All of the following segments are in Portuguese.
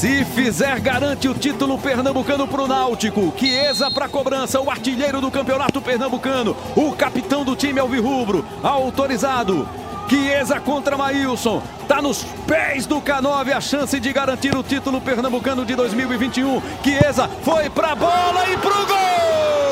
Se fizer, garante o título pernambucano pro Náutico. Chiesa pra cobrança, o artilheiro do campeonato pernambucano. O capitão do time Alvirrubro, autorizado. Chiesa contra Maílson. Tá nos pés do K9 a chance de garantir o título pernambucano de 2021. Chiesa foi pra bola e pro gol!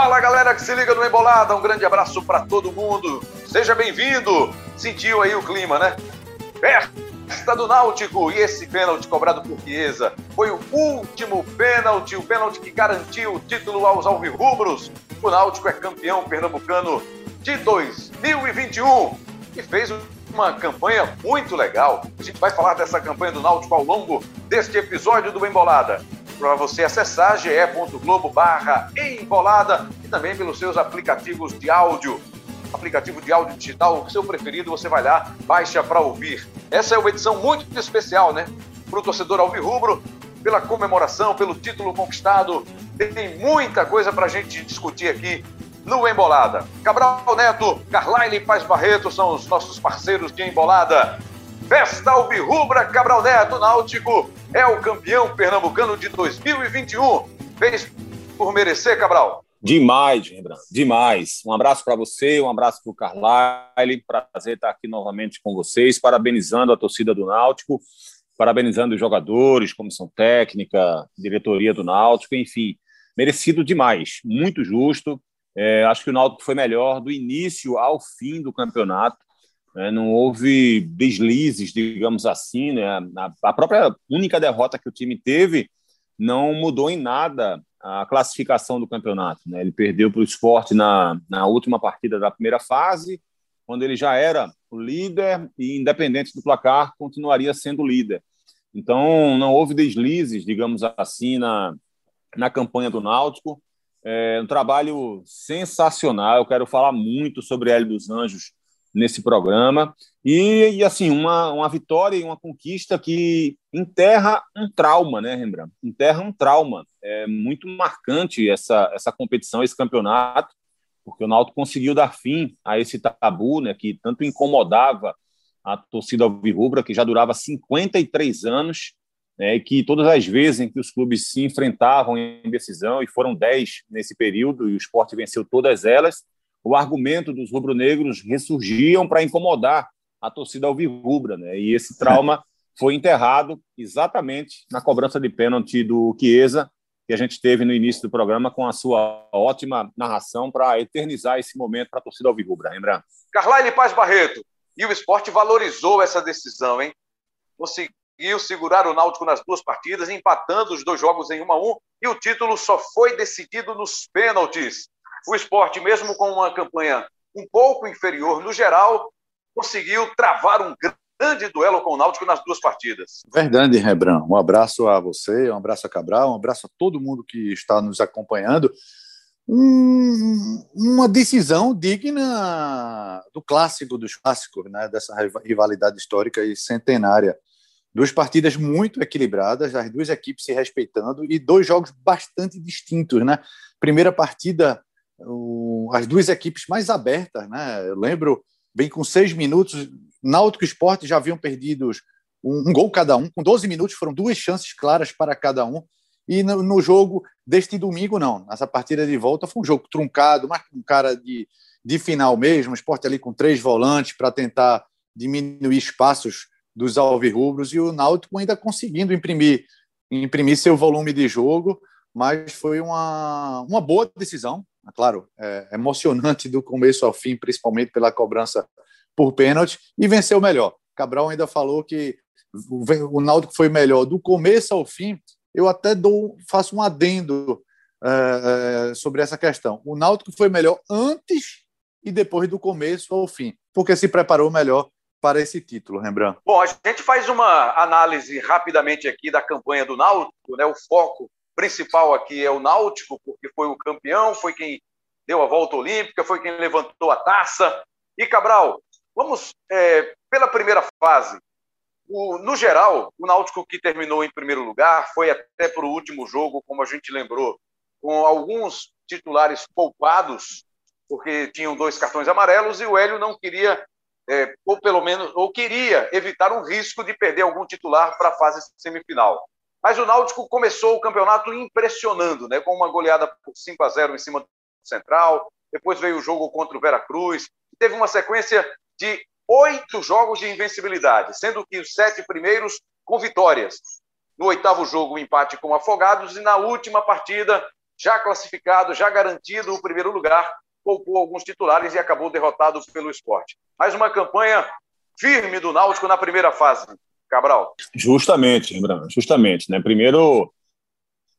Fala galera que se liga no Embolada, um grande abraço para todo mundo. Seja bem-vindo. Sentiu aí o clima, né? Festa do Náutico e esse pênalti cobrado por Chiesa foi o último pênalti, o pênalti que garantiu o título aos alvirrubros. O Náutico é campeão pernambucano de 2021 e fez uma campanha muito legal. A gente vai falar dessa campanha do Náutico ao longo deste episódio do Embolada para você acessar ge.globo barra embolada e também pelos seus aplicativos de áudio. Aplicativo de áudio digital, o seu preferido, você vai lá, baixa para ouvir. Essa é uma edição muito especial, né? Para o torcedor alvirrubro, pela comemoração, pelo título conquistado. Tem muita coisa para a gente discutir aqui no Embolada. Cabral Neto, Carline Paz Barreto são os nossos parceiros de Embolada. Festa Alvirrubra Cabral Neto Náutico é o campeão pernambucano de 2021. Fez por merecer, Cabral? Demais, Rembrandt, demais. Um abraço para você, um abraço para o Carlyle. Prazer estar aqui novamente com vocês, parabenizando a torcida do Náutico, parabenizando os jogadores, comissão técnica, diretoria do Náutico, enfim, merecido demais, muito justo. É, acho que o Náutico foi melhor do início ao fim do campeonato. É, não houve deslizes, digamos assim. Né? A, a, própria única derrota que o time teve não mudou em nada a classificação do campeonato. Né? Ele perdeu para o esporte na, na última partida da primeira fase, quando ele já era o líder e, independente do placar, continuaria sendo líder. Então, não houve deslizes, digamos assim, na, na campanha do Náutico. É um trabalho sensacional. Eu quero falar muito sobre Hélio dos Anjos nesse programa. E, e, assim, uma, uma vitória e uma conquista que enterra um trauma, né, Rembrandt? Enterra um trauma. É muito marcante essa, essa competição, esse campeonato, porque o Náutico conseguiu dar fim a esse tabu, né, que tanto incomodava a torcida alvirrubra, que já durava 53 anos, né, e que todas as vezes em que os clubes se enfrentavam em decisão, e foram 10 nesse período, e o esporte venceu todas elas, o argumento dos rubro-negros ressurgiam para incomodar a torcida alvirrubra, né? E esse trauma foi enterrado exatamente na cobrança de pênalti do Chiesa, que a gente teve no início do programa com a sua ótima narração para eternizar esse momento para a torcida alvirrubra, lembra? Carlyle Paz Barreto, e o esporte valorizou essa decisão, hein? Conseguiu segurar o Náutico nas duas partidas, empatando os dois jogos em 1 a 1 e o título só foi decidido nos pênaltis. O esporte, mesmo com uma campanha um pouco inferior no geral, conseguiu travar um grande duelo com o Náutico nas duas partidas. Verdade, Rebran. Um abraço a você, um abraço a Cabral, um abraço a todo mundo que está nos acompanhando. Um, uma decisão digna do clássico dos clássicos, né, dessa rivalidade histórica e centenária. Duas partidas muito equilibradas, as duas equipes se respeitando e dois jogos bastante distintos. Né? Primeira partida as duas equipes mais abertas, né? Eu lembro, bem com seis minutos, Náutico e Esporte já haviam perdido um, um, gol cada um, com 12 minutos foram duas chances claras para cada um. E no, no, jogo deste domingo, não. Nessa partida de volta foi um jogo truncado, mas um cara de, de final mesmo, o esporte ali com três volantes para tentar diminuir espaços dos alvirrubros e o Náutico ainda conseguindo imprimir, imprimir seu volume de jogo, mas foi uma, uma boa decisão claro, é, emocionante do começo ao fim, principalmente pela cobrança por pênalti, e venceu melhor. Cabral ainda falou que o Náutico foi melhor do começo ao fim. Eu até dou, faço um adendo é, é, sobre essa questão. O Náutico foi melhor antes e depois do começo ao fim, porque se preparou melhor para esse título, Rembrandt. Bom, a gente faz uma análise rapidamente aqui da campanha do Náutico, né? O foco principal aqui é o Náutico, porque foi o campeão, foi quem deu a volta olímpica, foi quem levantou a taça. E Cabral, vamos é, pela primeira fase. O, no geral, o Náutico que terminou em primeiro lugar foi até para o último jogo, como a gente lembrou, com alguns titulares poupados, porque tinham dois cartões amarelos e o Hélio não queria, é, ou pelo menos, ou queria evitar um risco de perder algum titular para a fase semifinal. Mas o Náutico começou o campeonato impressionando, né, com uma goleada por 5 a 0 em cima do Central. Depois veio o jogo contra o Veracruz. Teve uma sequência de oito jogos de invencibilidade, sendo que os sete primeiros com vitórias. No oitavo jogo, o um empate com Afogados. E na última partida, já classificado, já garantido o primeiro lugar, poupou alguns titulares e acabou derrotado pelo esporte. Mais uma campanha firme do Náutico na primeira fase. Cabral. Justamente, Rembrandt, justamente. Né? Primeiro,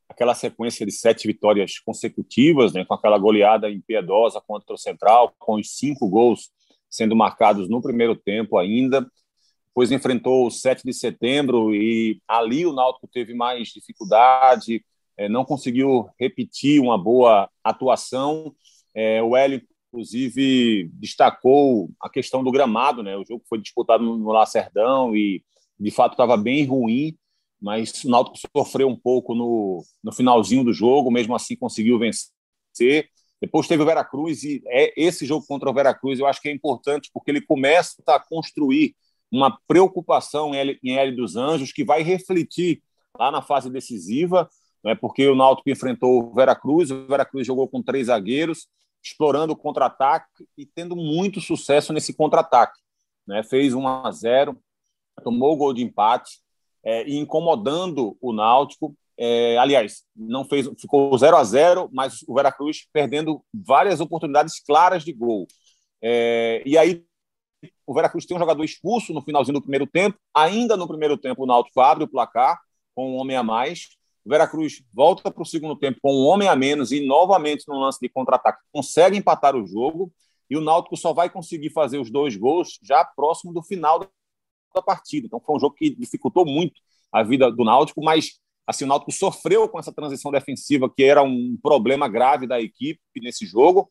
aquela sequência de sete vitórias consecutivas, né? com aquela goleada impiedosa contra o Central, com os cinco gols sendo marcados no primeiro tempo ainda. Depois enfrentou o 7 de setembro e ali o Náutico teve mais dificuldade, é, não conseguiu repetir uma boa atuação. É, o Hélio, inclusive, destacou a questão do gramado, né? O jogo foi disputado no Lacerdão e de fato estava bem ruim, mas o Náutico sofreu um pouco no, no finalzinho do jogo, mesmo assim conseguiu vencer. Depois teve o Veracruz e é esse jogo contra o Veracruz eu acho que é importante porque ele começa a construir uma preocupação em L, dos Anjos que vai refletir lá na fase decisiva, né, porque o Náutico enfrentou o Veracruz, o Veracruz jogou com três zagueiros, explorando o contra-ataque e tendo muito sucesso nesse contra-ataque. Né, fez 1 a 0 tomou o gol de empate é, e incomodando o Náutico. É, aliás, não fez, ficou 0 a 0 mas o Veracruz perdendo várias oportunidades claras de gol. É, e aí o Veracruz tem um jogador expulso no finalzinho do primeiro tempo. Ainda no primeiro tempo, o Náutico abre o placar com um homem a mais. O Veracruz volta para o segundo tempo com um homem a menos e novamente no lance de contra-ataque consegue empatar o jogo. E o Náutico só vai conseguir fazer os dois gols já próximo do final da partida. Então foi um jogo que dificultou muito a vida do Náutico, mas assim o Náutico sofreu com essa transição defensiva que era um problema grave da equipe nesse jogo.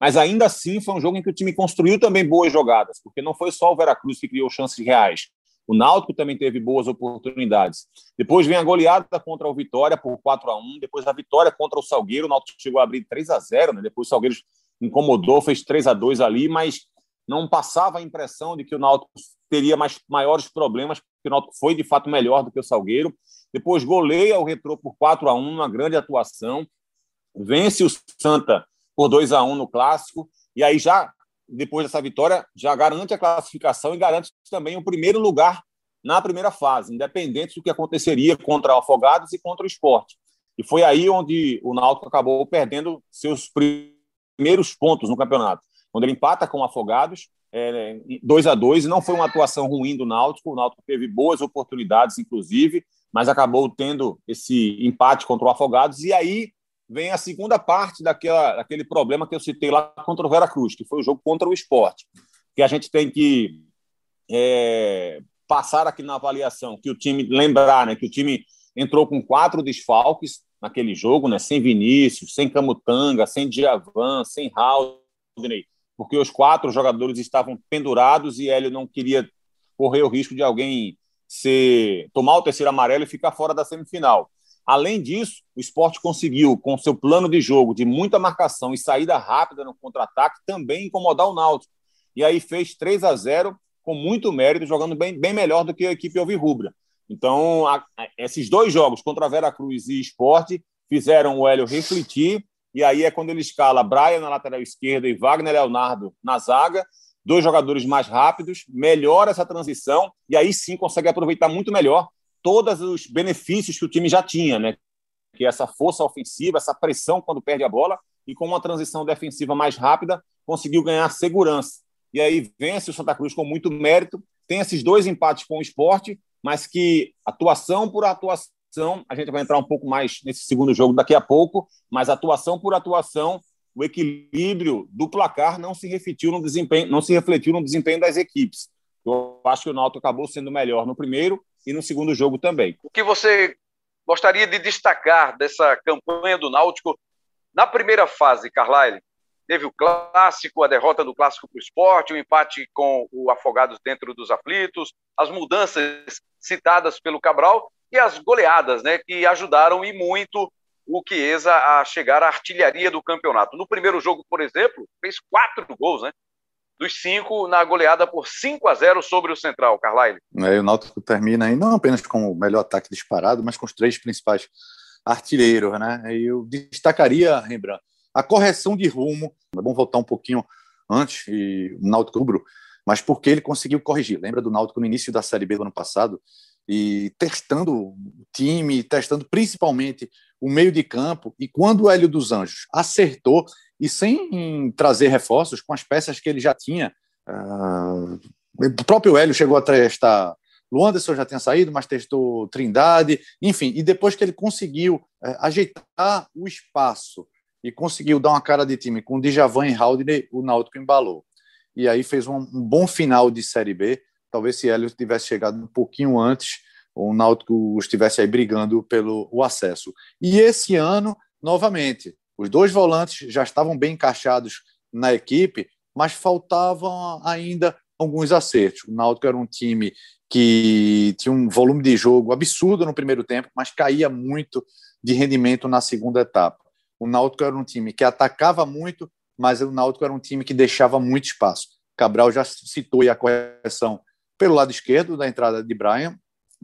Mas ainda assim foi um jogo em que o time construiu também boas jogadas, porque não foi só o Veracruz que criou chances reais. O Náutico também teve boas oportunidades. Depois vem a goleada contra o Vitória por 4 a 1 depois a vitória contra o Salgueiro, o Náutico chegou a abrir 3 a 0 né? Depois o Salgueiro incomodou, fez 3 a 2 ali, mas não passava a impressão de que o Náutico teria mais, maiores problemas, porque o Náutico foi de fato melhor do que o Salgueiro. Depois goleia o Retrô por 4 a 1 uma grande atuação. Vence o Santa por 2 a 1 no clássico e aí já depois dessa vitória já garante a classificação e garante também o primeiro lugar na primeira fase, independente do que aconteceria contra o Afogados e contra o Esporte. E foi aí onde o Náutico acabou perdendo seus primeiros pontos no campeonato quando ele empata com o Afogados, é, 2 a 2 não foi uma atuação ruim do Náutico, o Náutico teve boas oportunidades, inclusive, mas acabou tendo esse empate contra o Afogados, e aí vem a segunda parte daquela, daquele problema que eu citei lá contra o Veracruz, que foi o jogo contra o esporte, que a gente tem que é, passar aqui na avaliação, que o time, lembrar né, que o time entrou com quatro desfalques naquele jogo, né, sem Vinícius, sem Camutanga, sem Djavan, sem Haldney, porque os quatro jogadores estavam pendurados e Hélio não queria correr o risco de alguém ser, tomar o terceiro amarelo e ficar fora da semifinal. Além disso, o esporte conseguiu, com seu plano de jogo de muita marcação e saída rápida no contra-ataque, também incomodar o Náutico. E aí fez 3 a 0 com muito mérito, jogando bem, bem melhor do que a equipe Alvirrubra. Então, a, a, esses dois jogos contra Veracruz e Esporte fizeram o Hélio refletir e aí é quando ele escala Brian na lateral esquerda e Wagner Leonardo na zaga, dois jogadores mais rápidos, melhora essa transição e aí sim consegue aproveitar muito melhor todos os benefícios que o time já tinha, né? Que é essa força ofensiva, essa pressão quando perde a bola e com uma transição defensiva mais rápida conseguiu ganhar segurança. E aí vence o Santa Cruz com muito mérito, tem esses dois empates com o esporte, mas que atuação por atuação atuação, a gente vai entrar um pouco mais nesse segundo jogo daqui a pouco, mas atuação por atuação, o equilíbrio do placar não se refletiu no desempenho, não se refletiu no desempenho das equipes. Eu acho que o Náutico acabou sendo melhor no primeiro e no segundo jogo também. O que você gostaria de destacar dessa campanha do Náutico na primeira fase, Carlyle. Teve o clássico, a derrota do clássico para o esporte, o empate com o Afogados dentro dos aflitos, as mudanças citadas pelo Cabral e as goleadas, né, que ajudaram e muito o Chiesa a chegar à artilharia do campeonato. No primeiro jogo, por exemplo, fez quatro gols, né? Dos cinco na goleada por 5 a 0 sobre o Central, Carlyle. É, o Náutico termina aí não apenas com o melhor ataque disparado, mas com os três principais artilheiros, né? Eu destacaria, Rembrandt, a correção de rumo. É bom voltar um pouquinho antes, e o Náutico mas porque ele conseguiu corrigir. Lembra do Náutico no início da Série B do ano passado? E testando o time, testando principalmente o meio de campo, e quando o Hélio dos Anjos acertou, e sem trazer reforços, com as peças que ele já tinha, uh, o próprio Hélio chegou a testar o Anderson já tinha saído, mas testou Trindade, enfim, e depois que ele conseguiu uh, ajeitar o espaço e conseguiu dar uma cara de time com Djavan e Haldane, o Náutico embalou. E aí fez um, um, bom final de Série B. Talvez se Hélio tivesse chegado um pouquinho antes, o Náutico estivesse aí brigando pelo o acesso. E esse ano, novamente, os dois volantes já estavam bem encaixados na equipe, mas faltavam ainda alguns acertos. O Náutico era um time que tinha um volume de jogo absurdo no primeiro tempo, mas caía muito de rendimento na segunda etapa. O Náutico era um time que atacava muito, mas o Náutico era um time que deixava muito espaço. Cabral já citou a correção pelo lado esquerdo da entrada de Brian,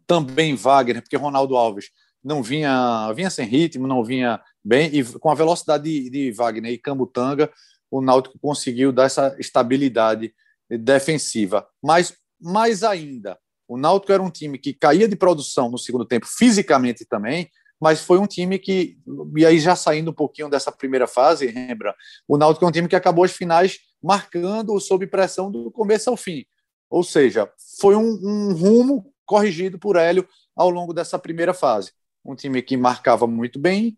também Wagner, porque Ronaldo Alves não vinha, vinha sem ritmo, não vinha bem, e com a velocidade de, de Wagner e Cambutanga, o Náutico conseguiu dar essa estabilidade defensiva. Mas, mais ainda, o Náutico era um time que caía de produção no segundo tempo, fisicamente também, mas foi um time que, e aí já saindo um pouquinho dessa primeira fase, lembra, o Náutico é um time que acabou as finais marcando sob pressão do começo ao fim. Ou seja, foi um, um rumo corrigido por Hélio ao longo dessa primeira fase. Um time que marcava muito bem,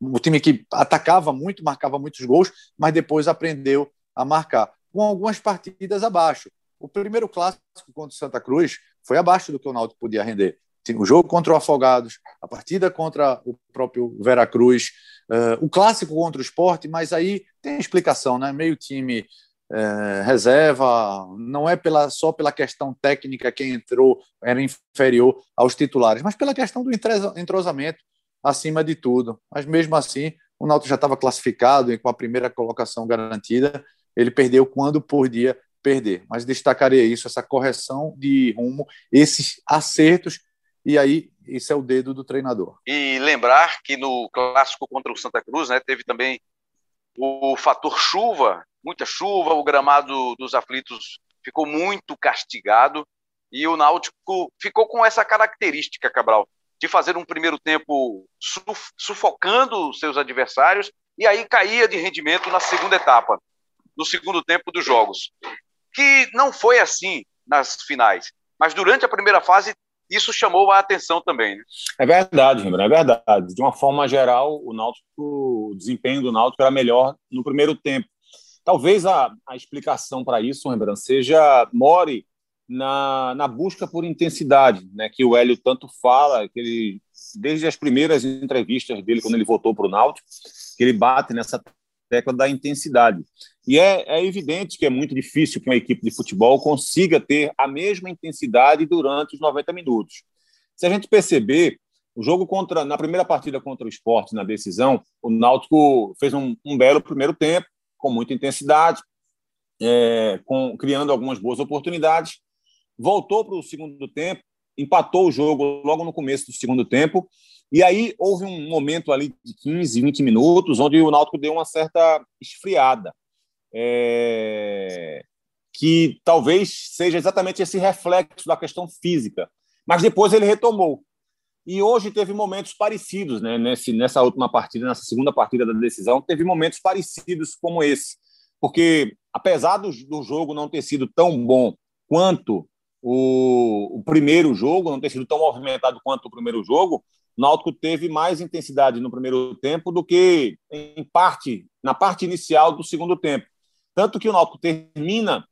um time que atacava muito, marcava muitos gols, mas depois aprendeu a marcar, com algumas partidas abaixo. O primeiro clássico contra o Santa Cruz foi abaixo do que o Náutico podia render. O jogo contra o Afogados, a partida contra o próprio Veracruz, uh, o clássico contra o esporte, mas aí tem explicação, né? Meio time é, reserva, não é pela, só pela questão técnica quem entrou era inferior aos titulares, mas pela questão do entrosamento acima de tudo. Mas mesmo assim, o Náutico já estava classificado e com a primeira colocação garantida, ele perdeu quando podia perder. Mas destacaria isso, essa correção de rumo, esses acertos, e aí isso é o dedo do treinador. E lembrar que no clássico contra o Santa Cruz, né, teve também o fator chuva, muita chuva, o gramado dos aflitos ficou muito castigado e o Náutico ficou com essa característica, Cabral, de fazer um primeiro tempo sufocando seus adversários e aí caía de rendimento na segunda etapa, no segundo tempo dos jogos. Que não foi assim nas finais, mas durante a primeira fase isso chamou a atenção também. Né? É verdade, Rembrandt, é verdade. De uma forma geral, o Náutico, o desempenho do Náutico era melhor no primeiro tempo. Talvez a, a explicação para isso, Rembrandt, seja more na, na busca por intensidade, né, que o Hélio tanto fala, que ele desde as primeiras entrevistas dele quando ele voltou para o Náutico, que ele bate nessa tecla da intensidade. E é, é, evidente que é muito difícil que uma equipe de futebol consiga ter a mesma intensidade durante os 90 minutos. Se a gente perceber, o jogo contra na primeira partida contra o esporte, na decisão, o Náutico fez um, um belo primeiro tempo, com muita intensidade, é, com, criando algumas boas oportunidades. Voltou para o segundo tempo, empatou o jogo logo no começo do segundo tempo e aí houve um momento ali de 15, 20 minutos onde o Náutico deu uma certa esfriada. É... Que talvez seja exatamente esse reflexo da questão física. Mas depois ele retomou. E hoje teve momentos parecidos, né? Nesse, nessa última partida, nessa segunda partida da decisão, teve momentos parecidos como esse. Porque, apesar do, do jogo não ter sido tão bom quanto o, o primeiro jogo, não ter sido tão movimentado quanto o primeiro jogo, Náutico teve mais intensidade no primeiro tempo do que em parte na parte inicial do segundo tempo. Tanto que o Náutico termina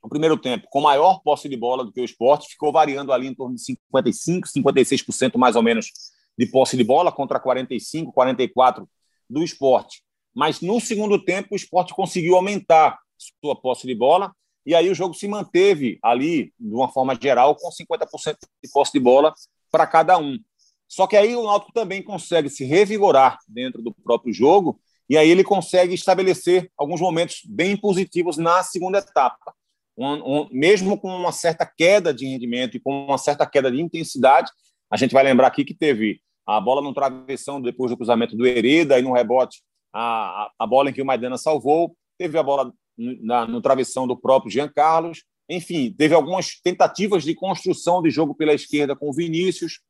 o primeiro tempo com maior posse de bola do que o esporte, ficou variando ali em torno de 55%, 56% mais ou menos de posse de bola contra 45, 44 do esporte. Mas no segundo tempo, o esporte conseguiu aumentar sua posse de bola e aí o jogo se manteve ali, de uma forma geral, com 50% de posse de bola para cada um. Só que aí o Náutico também consegue se revigorar dentro do próprio jogo e aí ele consegue estabelecer alguns momentos bem positivos na segunda etapa. Um, um, mesmo com uma certa queda de rendimento e com uma certa queda de intensidade, a gente vai lembrar aqui que teve a bola no travessão depois do cruzamento do Hereda e no rebote a, a, bola em que o Maidana salvou, teve a bola na, no travessão do próprio Jean Carlos, enfim, teve algumas tentativas de construção de jogo pela esquerda com o Vinícius,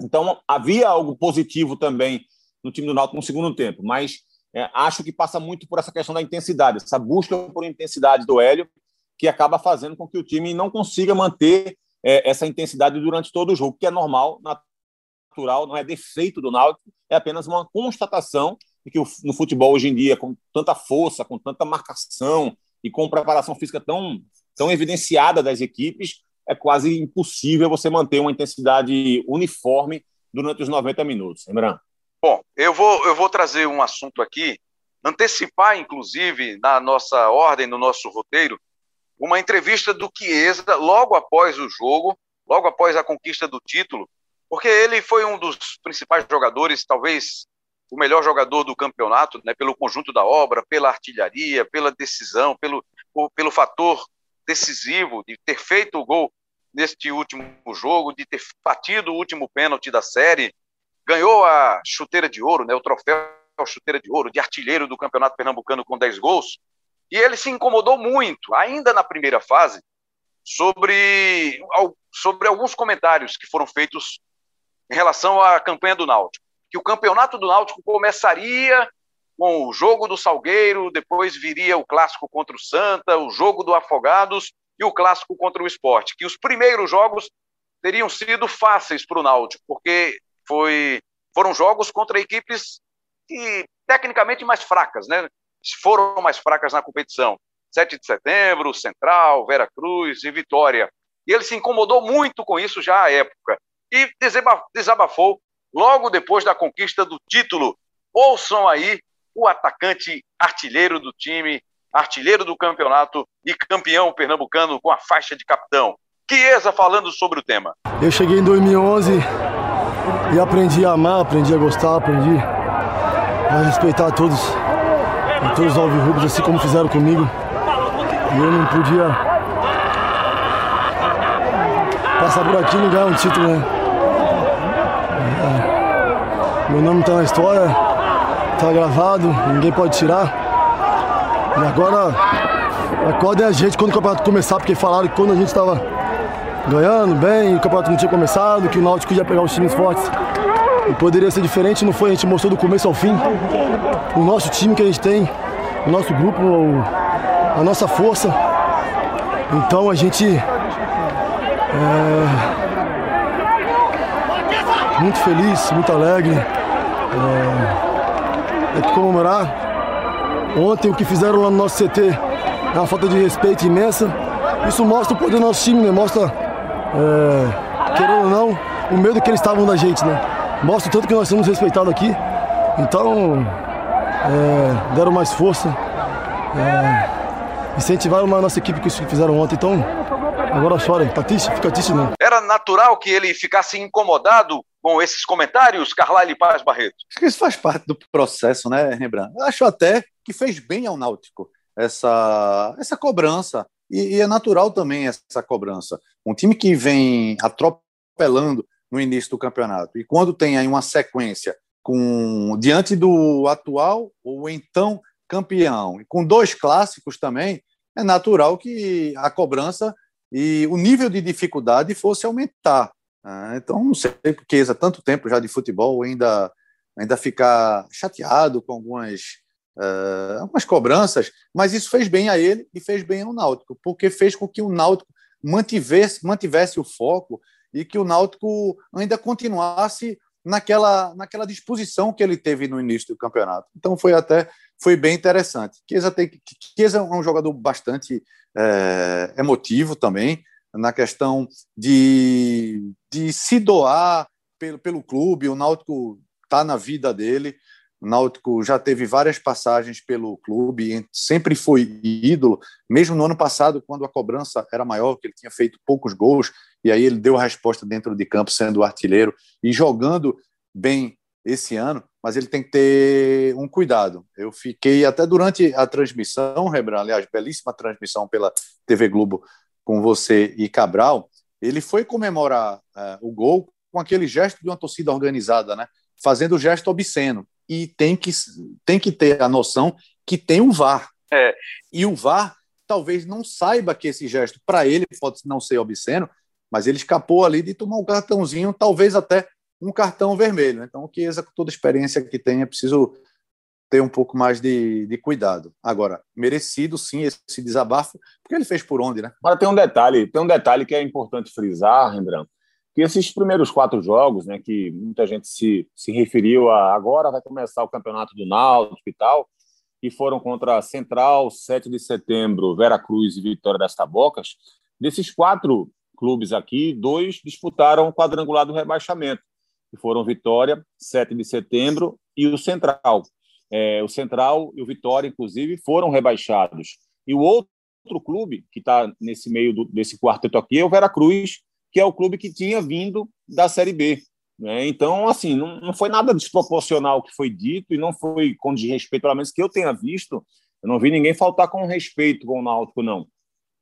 então havia algo positivo também no time do Náutico no segundo tempo, mas é, acho que passa muito por essa questão da intensidade, essa busca por intensidade do Hélio, que acaba fazendo com que o time não consiga manter é, essa intensidade durante todo o jogo, que é normal, natural, não é defeito do Náutico, é apenas uma constatação de que no futebol hoje em dia, com tanta força, com tanta marcação e com preparação física tão, tão evidenciada das equipes, é quase impossível você manter uma intensidade uniforme durante os 90 minutos. Lembrando. Bom, eu vou, eu vou trazer um assunto aqui, antecipar, inclusive, na nossa ordem, no nosso roteiro, uma entrevista do Chiesa logo após o jogo, logo após a conquista do título, porque ele foi um dos principais jogadores, talvez o melhor jogador do campeonato, né, pelo conjunto da obra, pela artilharia, pela decisão, pelo, pelo fator decisivo de ter feito o gol neste último jogo, de ter batido o último pênalti da série, ganhou a chuteira de ouro, né, o troféu chuteira de ouro de artilheiro do Campeonato Pernambucano com 10 gols. E ele se incomodou muito, ainda na primeira fase, sobre, sobre alguns comentários que foram feitos em relação à campanha do Náutico. Que o campeonato do Náutico começaria com o jogo do Salgueiro, depois viria o clássico contra o Santa, o jogo do Afogados e o clássico contra o Esporte. Que os primeiros jogos teriam sido fáceis para o Náutico, porque foi, foram jogos contra equipes que, tecnicamente mais fracas, né? foram mais fracas na competição. 7 de setembro, Central, Vera Cruz e Vitória. E ele se incomodou muito com isso já à época e desabafou logo depois da conquista do título. Ouçam aí o atacante artilheiro do time, artilheiro do campeonato e campeão pernambucano com a faixa de capitão. Chiesa falando sobre o tema. Eu cheguei em 2011 e aprendi a amar, aprendi a gostar, aprendi a respeitar todos e todos os alvirrubos, assim como fizeram comigo. E eu não podia passar por aqui e não ganhar um título, né? É, meu nome está na história, está gravado, ninguém pode tirar. E agora acordem a gente quando o campeonato começar, porque falaram que quando a gente estava ganhando bem, o campeonato não tinha começado, que o Náutico ia pegar os times fortes. E poderia ser diferente, não foi? A gente mostrou do começo ao fim o nosso time que a gente tem, o nosso grupo, a nossa força. Então a gente é, muito feliz, muito alegre. É, é que comemorar. Ontem o que fizeram lá no nosso CT é uma falta de respeito imensa. Isso mostra o poder do nosso time, né? Mostra, é, querendo ou não, o medo que eles estavam da gente, né? mostra tanto que nós somos respeitados aqui. Então, é, deram mais força, é, incentivaram mais a nossa equipe que fizeram ontem. Então, agora chora, tá triste, fica triste não. Era natural que ele ficasse incomodado com esses comentários, Carlyle Paz Barreto? Acho que isso faz parte do processo, né, Rembrandt? Eu acho até que fez bem ao Náutico essa, essa cobrança. E, e é natural também essa cobrança. Um time que vem atropelando no início do campeonato. E quando tem aí uma sequência com diante do atual ou então campeão, e com dois clássicos também, é natural que a cobrança e o nível de dificuldade fosse aumentar. Né? Então, não sei porque há tanto tempo já de futebol ainda ainda ficar chateado com algumas uh, algumas cobranças, mas isso fez bem a ele e fez bem ao Náutico, porque fez com que o Náutico mantivesse, mantivesse o foco e que o Náutico ainda continuasse naquela, naquela disposição que ele teve no início do campeonato. Então foi até foi bem interessante. Chiesa, tem, Chiesa é um jogador bastante é, emotivo também, na questão de, de se doar pelo, pelo clube, o Náutico está na vida dele. O Náutico já teve várias passagens pelo clube, sempre foi ídolo, mesmo no ano passado, quando a cobrança era maior, que ele tinha feito poucos gols, e aí ele deu a resposta dentro de campo, sendo artilheiro e jogando bem esse ano, mas ele tem que ter um cuidado. Eu fiquei até durante a transmissão, Rebran, aliás, belíssima transmissão pela TV Globo com você e Cabral, ele foi comemorar uh, o gol com aquele gesto de uma torcida organizada, né? Fazendo o gesto obsceno. E tem que, tem que ter a noção que tem o VAR. É. E o VAR talvez não saiba que esse gesto, para ele, pode não ser obsceno, mas ele escapou ali de tomar um cartãozinho, talvez até um cartão vermelho. Então, o Chiesa, com toda a experiência que tem, é preciso ter um pouco mais de, de cuidado. Agora, merecido sim esse desabafo, porque ele fez por onde, né? Agora tem um detalhe, tem um detalhe que é importante frisar, Rembrandt, que esses primeiros quatro jogos, né, que muita gente se, se referiu a agora vai começar o campeonato do Náutico e tal, que foram contra Central, 7 de setembro, Vera Cruz e Vitória das Tabocas. Desses quatro clubes aqui, dois disputaram o quadrangular do rebaixamento que foram Vitória, 7 de setembro, e o Central. É, o Central e o Vitória, inclusive, foram rebaixados. E o outro clube que está nesse meio do, desse quarteto aqui é o Veracruz, que é o clube que tinha vindo da Série B. Né? Então, assim, não, não foi nada desproporcional o que foi dito e não foi com desrespeito, pelo menos que eu tenha visto. Eu não vi ninguém faltar com respeito com o Náutico, não.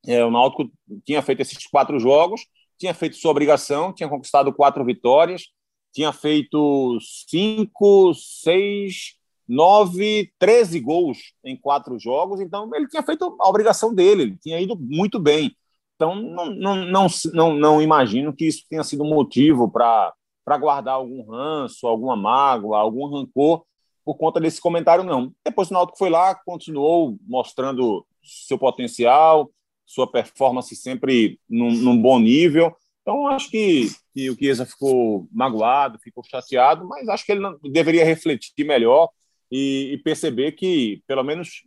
É, o Náutico tinha feito esses quatro jogos, tinha feito sua obrigação, tinha conquistado quatro vitórias, tinha feito cinco, seis, nove, treze gols em quatro jogos, então ele tinha feito a obrigação dele, ele tinha ido muito bem. Então, não, não, não, não, imagino que isso tenha sido motivo para guardar algum ranço, alguma mágoa, algum rancor por conta desse comentário, não. Depois o Náutico foi lá, continuou mostrando seu potencial, sua performance sempre num, num bom nível. Então, acho que, que o Chiesa ficou magoado, ficou chateado, mas acho que ele não, deveria refletir melhor e, e perceber que, pelo menos,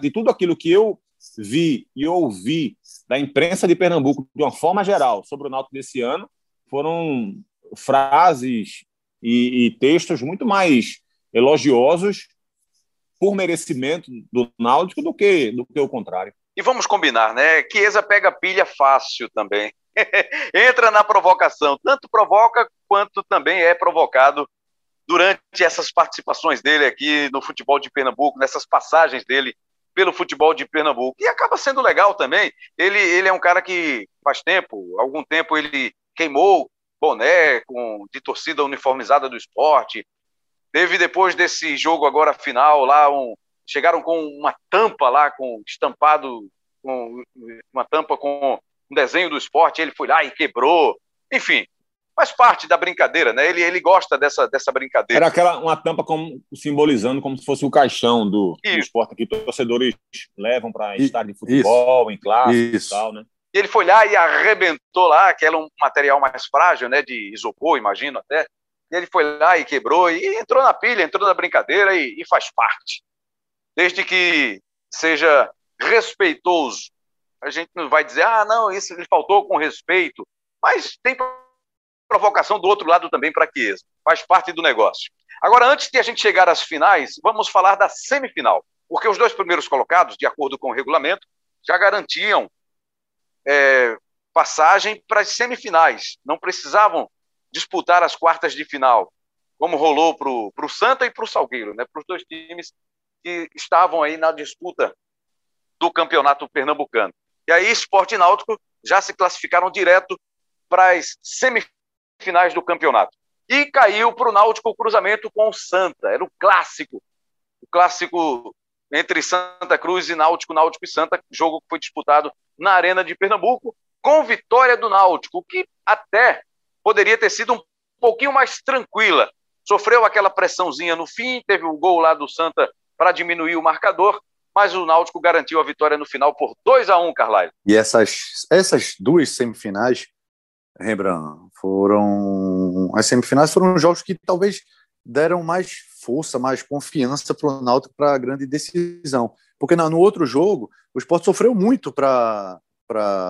de tudo aquilo que eu vi e ouvi da imprensa de Pernambuco, de uma forma geral, sobre o Náutico desse ano, foram frases e, e textos muito mais elogiosos por merecimento do Náutico do que, do que o contrário. E vamos combinar, né? Chiesa pega pilha fácil também. entra na provocação. Tanto provoca quanto também é provocado durante essas participações dele aqui no futebol de Pernambuco, nessas passagens dele pelo futebol de Pernambuco. E acaba sendo legal também. Ele, ele é um cara que faz tempo, algum tempo ele queimou boné com, de torcida uniformizada do esporte. Teve depois desse jogo agora final lá um chegaram com uma tampa lá com estampado com uma tampa com um desenho do esporte, ele foi lá e quebrou. Enfim, faz parte da brincadeira, né? Ele, ele gosta dessa, dessa brincadeira. Era aquela uma tampa como, simbolizando como se fosse o caixão do, do esporte que torcedores levam para estádio de futebol, Isso. em classe Isso. e tal, né? E ele foi lá e arrebentou lá, que era um material mais frágil, né? De isopor, imagino até. E ele foi lá e quebrou e entrou na pilha, entrou na brincadeira e, e faz parte. Desde que seja respeitoso a gente não vai dizer, ah, não, isso ele faltou com respeito, mas tem provocação do outro lado também para Chiesa, faz parte do negócio. Agora, antes de a gente chegar às finais, vamos falar da semifinal, porque os dois primeiros colocados, de acordo com o regulamento, já garantiam é, passagem para as semifinais, não precisavam disputar as quartas de final, como rolou para o Santa e para o Salgueiro, né, para os dois times que estavam aí na disputa do campeonato pernambucano. E aí, Esporte Náutico já se classificaram direto para as semifinais do campeonato. E caiu para o Náutico o cruzamento com o Santa. Era o clássico. O clássico entre Santa Cruz e Náutico, Náutico e Santa, jogo que foi disputado na Arena de Pernambuco, com vitória do Náutico, que até poderia ter sido um pouquinho mais tranquila. Sofreu aquela pressãozinha no fim, teve o gol lá do Santa para diminuir o marcador, mas o Náutico garantiu a vitória no final por 2 a 1 Carlyle. E essas, essas duas semifinais, Rembrandt, foram. As semifinais foram jogos que talvez deram mais força, mais confiança para o Náutico para a grande decisão. Porque no outro jogo, o Sport sofreu muito para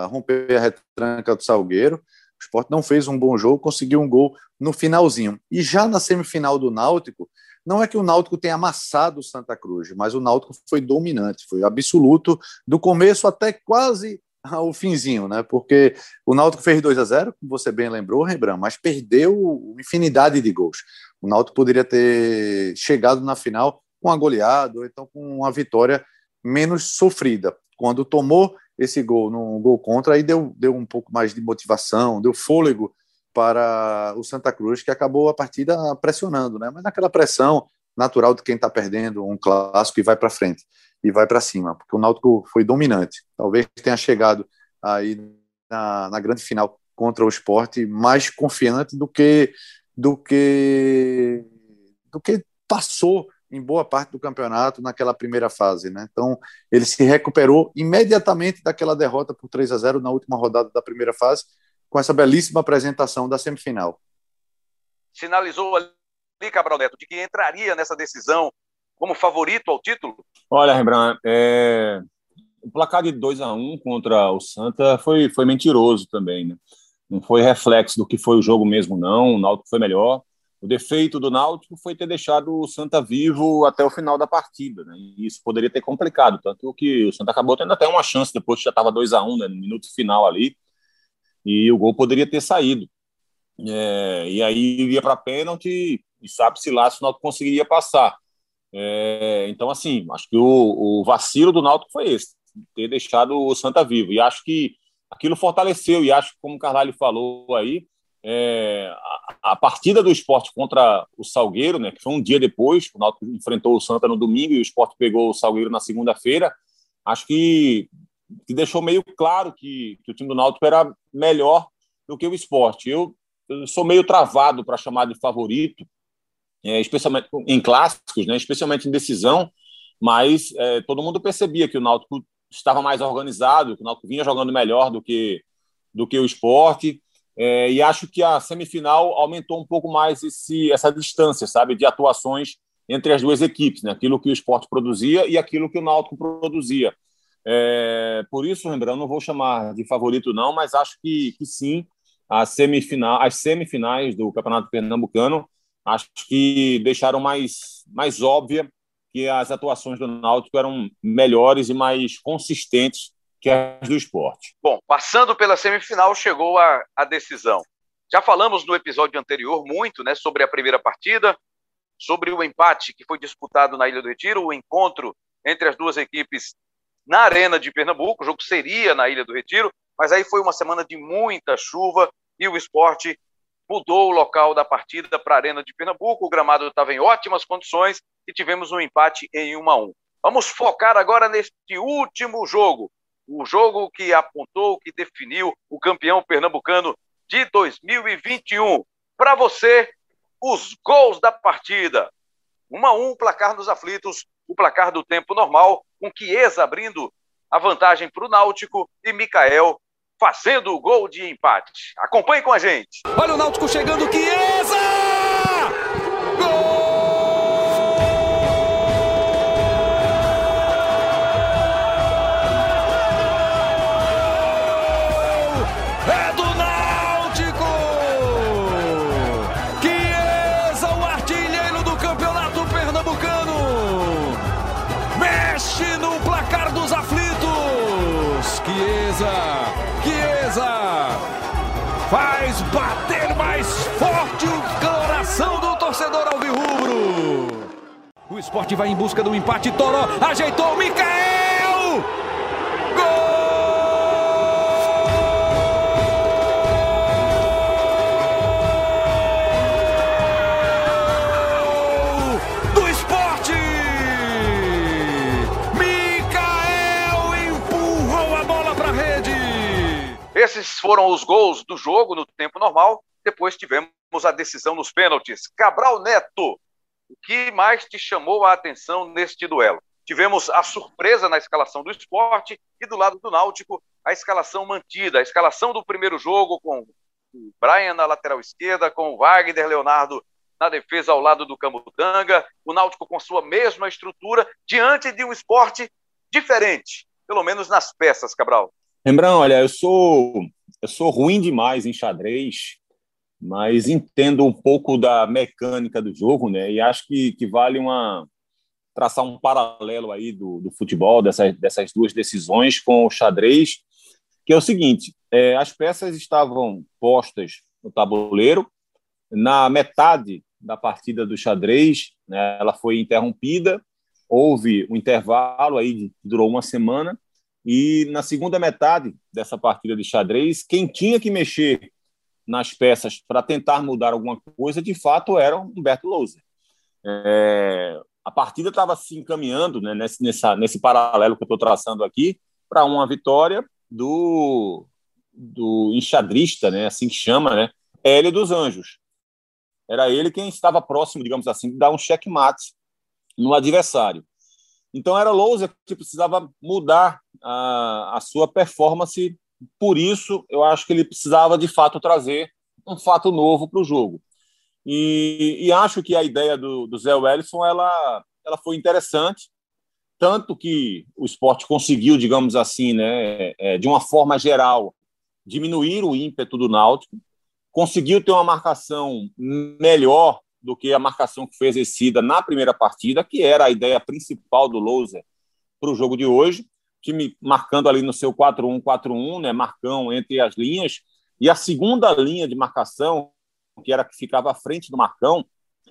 romper a retranca do Salgueiro. O Sport não fez um bom jogo, conseguiu um gol no finalzinho. E já na semifinal do Náutico, não é que o Náutico tenha amassado o Santa Cruz, mas o Náutico foi dominante, foi absoluto do começo até quase o finzinho, né? Porque o Náutico fez 2 a 0, como você bem lembrou, Rembrandt, mas perdeu infinidade de gols. O Náutico poderia ter chegado na final com a goleada, ou então com uma vitória menos sofrida. Quando tomou esse gol no gol contra, aí deu, deu um pouco mais de motivação, deu fôlego para o Santa Cruz, que acabou a partida pressionando, né? Mas naquela pressão natural de quem está perdendo um clássico e vai para frente e vai para cima, porque o Náutico foi dominante. Talvez tenha chegado aí na, na grande final contra o esporte mais confiante do que do que do que passou em boa parte do campeonato naquela primeira fase, né? Então, ele se recuperou imediatamente daquela derrota por 3 a 0 na última rodada da primeira fase, com essa belíssima apresentação da semifinal. Sinalizou ali, Cabral Neto, de que entraria nessa decisão como favorito ao título? Olha, Rembrandt, é... o placar de 2 a 1 contra o Santa foi, foi mentiroso também, né? Não foi reflexo do que foi o jogo mesmo, não. O Náutico foi melhor. O defeito do Náutico foi ter deixado o Santa vivo até o final da partida, né? E isso poderia ter complicado, tanto que o Santa acabou tendo até uma chance depois que já estava 2 a 1 um, né, no minuto final ali, e o gol poderia ter saído. É, e aí ia para pênalti e sabe-se lá se o Náutico conseguiria passar. É, então, assim, acho que o, o, vacilo do Náutico foi esse, ter deixado o Santa vivo. E acho que aquilo fortaleceu, e acho que, como o Carvalho falou aí, é, a, a, partida do esporte contra o Salgueiro, né, que foi um dia depois, o Náutico enfrentou o Santa no domingo e o esporte pegou o Salgueiro na segunda-feira, acho que, que, deixou meio claro que, que, o time do Náutico era melhor do que o esporte. Eu, sou meio travado para chamar de favorito, é, especialmente em clássicos, né, especialmente em decisão, mas é, todo mundo percebia que o Náutico estava mais organizado, que o Náutico vinha jogando melhor do que, do que o esporte. É, e acho que a semifinal aumentou um pouco mais esse, essa distância, sabe, de atuações entre as duas equipes, né? aquilo que o esporte produzia e aquilo que o Náutico produzia. É, por isso, lembrando, não vou chamar de favorito não, mas acho que, que sim, a semifinal, as semifinais do Campeonato Pernambucano, acho que deixaram mais, mais óbvia que as atuações do Náutico eram melhores e mais consistentes que as do esporte. Bom, passando pela semifinal, chegou a, a decisão. Já falamos no episódio anterior muito né, sobre a primeira partida, sobre o empate que foi disputado na Ilha do Retiro, o encontro entre as duas equipes na Arena de Pernambuco. O jogo seria na Ilha do Retiro, mas aí foi uma semana de muita chuva e o esporte mudou o local da partida para a Arena de Pernambuco. O gramado estava em ótimas condições e tivemos um empate em 1 a 1. Vamos focar agora neste último jogo, o jogo que apontou, que definiu o campeão pernambucano de 2021. Para você, os gols da partida. 1 a 1, placar nos aflitos, o placar do tempo normal, com Chiesa abrindo a vantagem para o Náutico e Mikael fazendo o gol de empate. Acompanhe com a gente. Olha o Náutico chegando, Chiesa! Esporte vai em busca do empate. Toró ajeitou o Mikael! Gol! Esses foram os gols do jogo no tempo normal. Depois tivemos a decisão nos pênaltis. Cabral Neto, o que mais te chamou a atenção neste duelo? Tivemos a surpresa na escalação do esporte e do lado do Náutico, a escalação mantida, a escalação do primeiro jogo com o Brian na lateral esquerda, com o Wagner Leonardo na defesa ao lado do Camutanga, o Náutico com sua mesma estrutura, diante de um esporte diferente, pelo menos nas peças, Cabral. Lembrando, olha, eu sou eu sou ruim demais em xadrez, mas entendo um pouco da mecânica do jogo, né? E acho que, que vale uma traçar um paralelo aí do, do futebol, dessas, dessas duas decisões com o xadrez, que é o seguinte: é, as peças estavam postas no tabuleiro, na metade da partida do xadrez, né, ela foi interrompida, houve um intervalo aí que durou uma semana, e na segunda metade dessa partida de xadrez, quem tinha que mexer nas peças para tentar mudar alguma coisa, de fato, era o Humberto Louser. É, a partida estava se encaminhando, né, nesse, nessa, nesse paralelo que eu estou traçando aqui, para uma vitória do, do enxadrista, né, assim que chama, né, Hélio dos Anjos. Era ele quem estava próximo, digamos assim, de dar um checkmate no adversário. Então era Louser que precisava mudar a, a sua performance. Por isso, eu acho que ele precisava de fato trazer um fato novo para o jogo. E, e, acho que a ideia do, do Zé Wellison ela, ela foi interessante, tanto que o esporte conseguiu, digamos assim, né, é, de uma forma geral, diminuir o ímpeto do Náutico, conseguiu ter uma marcação melhor do que a marcação que foi exercida na primeira partida, que era a ideia principal do Louser para o jogo de hoje. Time marcando ali no seu 4-1-4-1, né, marcão entre as linhas. E a segunda linha de marcação, que era que ficava à frente do marcão,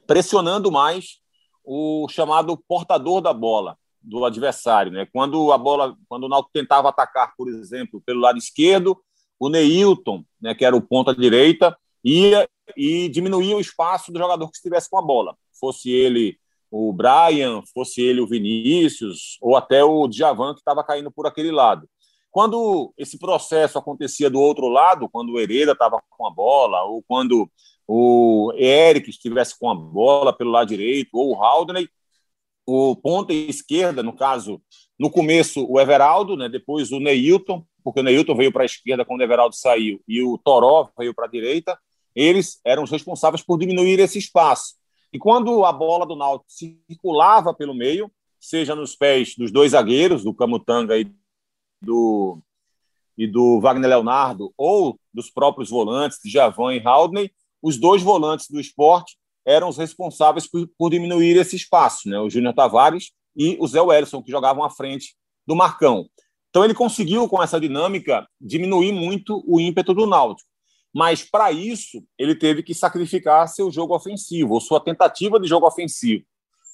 pressionando mais o chamado portador da bola do adversário, né? Quando a bola, quando o Náutico tentava atacar, por exemplo, pelo lado esquerdo, o Neilton, né, que era o ponta direita, ia e diminuía o espaço do jogador que estivesse com a bola. Fosse ele o Brian, fosse ele o Vinícius, ou até o Djavan, que estava caindo por aquele lado. Quando esse processo acontecia do outro lado, quando o Hereda estava com a bola, ou quando o Eric estivesse com a bola pelo lado direito, ou o Haldney, o ponta esquerda, no caso, no começo o Everaldo, né, depois o Neilton, porque o Neilton veio para a esquerda quando o Everaldo saiu, e o Toró veio para a direita, eles eram os responsáveis por diminuir esse espaço. E quando a bola do Náutico circulava pelo meio, seja nos pés dos dois zagueiros, do Camutanga e do, e do Wagner Leonardo, ou dos próprios volantes, de Javan e Haldney, os dois volantes do esporte eram os responsáveis por, por diminuir esse espaço, né? o Júnior Tavares e o Zé Wellison, que jogavam à frente do Marcão. Então ele conseguiu, com essa dinâmica, diminuir muito o ímpeto do Náutico. Mas, para isso, ele teve que sacrificar seu jogo ofensivo, ou sua tentativa de jogo ofensivo.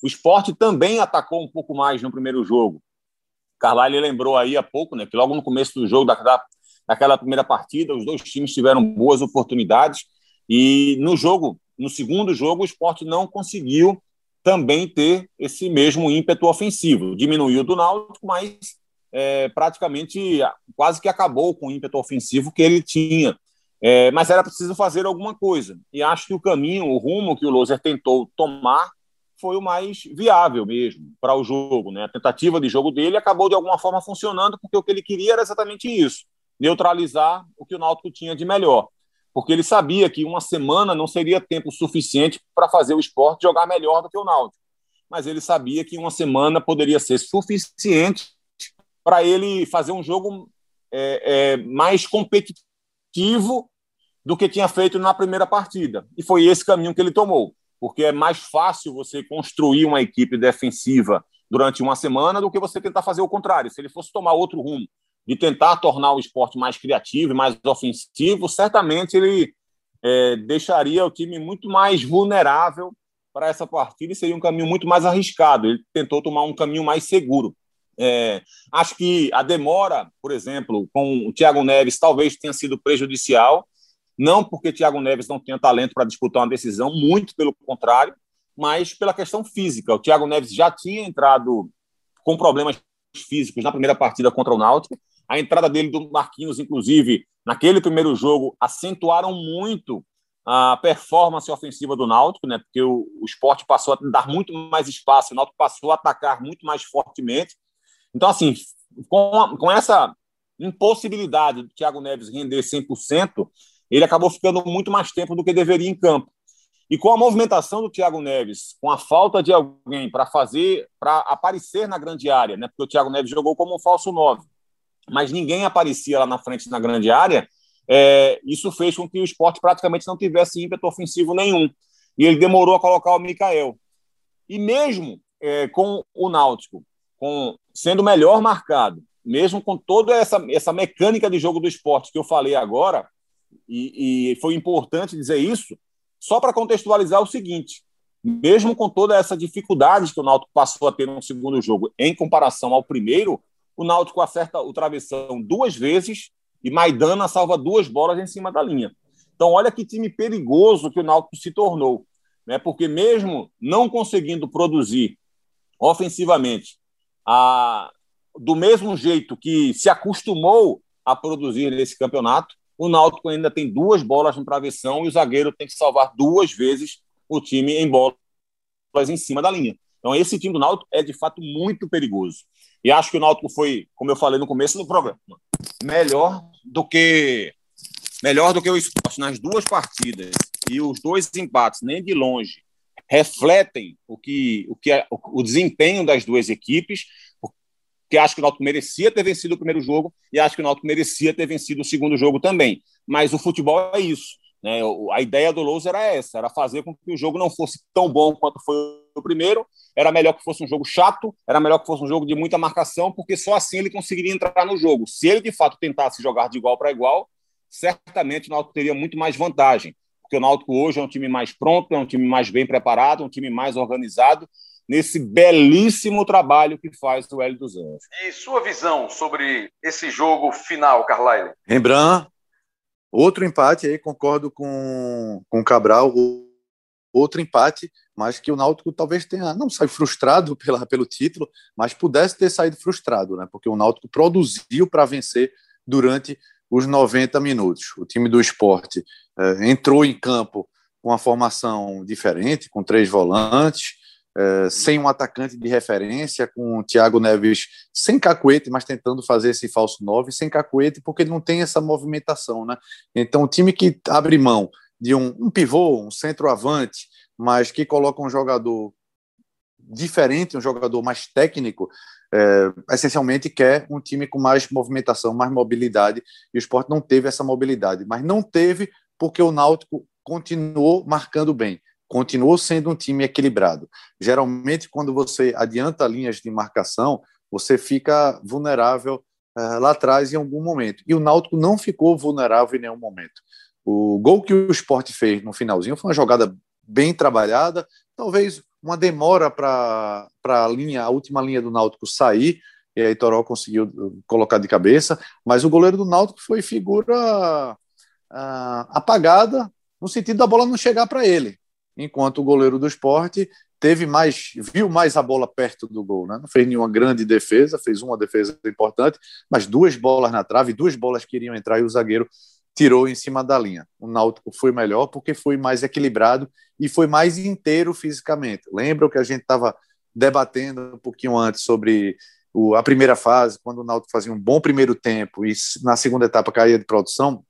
O esporte também atacou um pouco mais no primeiro jogo. Carvalho lembrou aí há pouco né, que logo no começo do jogo, da, daquela primeira partida, os dois times tiveram boas oportunidades. E no jogo, no segundo jogo, o esporte não conseguiu também ter esse mesmo ímpeto ofensivo. Diminuiu do Náutico, mas é, praticamente quase que acabou com o ímpeto ofensivo que ele tinha é, mas era preciso fazer alguma coisa. E acho que o caminho, o rumo que o Loser tentou tomar foi o mais viável mesmo para o jogo. Né? A tentativa de jogo dele acabou de alguma forma funcionando, porque o que ele queria era exatamente isso: neutralizar o que o Náutico tinha de melhor. Porque ele sabia que uma semana não seria tempo suficiente para fazer o esporte jogar melhor do que o Náutico. Mas ele sabia que uma semana poderia ser suficiente para ele fazer um jogo é, é, mais competitivo do que tinha feito na primeira partida. E foi esse caminho que ele tomou, porque é mais fácil você construir uma equipe defensiva durante uma semana do que você tentar fazer o contrário. Se ele fosse tomar outro rumo, de tentar tornar o esporte mais criativo e mais ofensivo, certamente ele é, deixaria o time muito mais vulnerável para essa partida e seria um caminho muito mais arriscado. Ele tentou tomar um caminho mais seguro. É, acho que a demora, por exemplo, com o Thiago Neves talvez tenha sido prejudicial, não porque Thiago Neves não tenha talento para disputar uma decisão, muito pelo contrário, mas pela questão física. O Thiago Neves já tinha entrado com problemas físicos na primeira partida contra o Náutico. A entrada dele do Marquinhos, inclusive, naquele primeiro jogo, acentuaram muito a performance ofensiva do Náutico, né? Porque o, o esporte passou a dar muito mais espaço, o Náutico passou a atacar muito mais fortemente. Então, assim, com, com essa impossibilidade do Thiago Neves render 100%, ele acabou ficando muito mais tempo do que deveria em campo. E com a movimentação do Thiago Neves, com a falta de alguém para fazer, para aparecer na grande área, né? porque o Thiago Neves jogou como um falso 9, mas ninguém aparecia lá na frente na grande área, é, isso fez com que o esporte praticamente não tivesse ímpeto ofensivo nenhum. E ele demorou a colocar o Mikael. E mesmo é, com o Náutico, com, sendo melhor marcado, mesmo com toda essa, essa mecânica de jogo do esporte que eu falei agora, e, e foi importante dizer isso, só para contextualizar o seguinte: mesmo com toda essa dificuldade que o Náutico passou a ter no segundo jogo em comparação ao primeiro, o Náutico acerta o travessão duas vezes e Maidana salva duas bolas em cima da linha. Então, olha que time perigoso que o Náutico se tornou, né? Porque mesmo não conseguindo produzir ofensivamente a, do mesmo jeito que se acostumou a produzir nesse campeonato, o Náutico ainda tem duas bolas no travessão e o zagueiro tem que salvar duas vezes o time em bolas em cima da linha. Então, esse time do Náutico é de fato muito perigoso. E acho que o Náutico foi, como eu falei no começo do programa, melhor do que melhor do que o esporte nas duas partidas e os dois empates, nem de longe, refletem o que o, que é, o desempenho das duas equipes, porque acho que o Náutico merecia ter vencido o primeiro jogo e acho que o Náutico merecia ter vencido o segundo jogo também. Mas o futebol é isso. Né? A ideia do Lousa era essa, era fazer com que o jogo não fosse tão bom quanto foi o primeiro, era melhor que fosse um jogo chato, era melhor que fosse um jogo de muita marcação, porque só assim ele conseguiria entrar no jogo. Se ele de fato tentasse jogar de igual para igual, certamente o Náutico teria muito mais vantagem, porque o Náutico hoje é um time mais pronto, é um time mais bem preparado, um time mais organizado, nesse belíssimo trabalho que faz o Hélio dos Anjos. E sua visão sobre esse jogo final, Carlyle? Rembrandt, outro empate aí, concordo com, com o Cabral, outro empate, mas que o Náutico talvez tenha, não saído frustrado pela, pelo título, mas pudesse ter saído frustrado, né? porque o Náutico produziu para vencer durante os 90 minutos. O time do esporte eh, entrou em campo com uma formação diferente, com três volantes, eh, sem um atacante de referência, com o Thiago Neves sem cacuete, mas tentando fazer esse falso 9, sem cacuete, porque não tem essa movimentação. Né? Então, o time que abre mão de um, um pivô, um centroavante, mas que coloca um jogador diferente, um jogador mais técnico, é, essencialmente quer um time com mais movimentação, mais mobilidade, e o esporte não teve essa mobilidade, mas não teve porque o Náutico continuou marcando bem, continuou sendo um time equilibrado. Geralmente, quando você adianta linhas de marcação, você fica vulnerável uh, lá atrás em algum momento. E o Náutico não ficou vulnerável em nenhum momento. O gol que o esporte fez no finalzinho foi uma jogada bem trabalhada, talvez uma demora para a linha, a última linha do Náutico sair, e aí Toró conseguiu uh, colocar de cabeça, mas o goleiro do Náutico foi figura uh, apagada, no sentido da bola não chegar para ele, enquanto o goleiro do esporte teve mais, viu mais a bola perto do gol, né? não fez nenhuma grande defesa, fez uma defesa importante, mas duas bolas na trave, duas bolas que iriam entrar e o zagueiro tirou em cima da linha. O Náutico foi melhor porque foi mais equilibrado e foi mais inteiro fisicamente. Lembra que a gente estava debatendo um pouquinho antes sobre o, a primeira fase, quando o Náutico fazia um bom primeiro tempo e na segunda etapa caía de produção,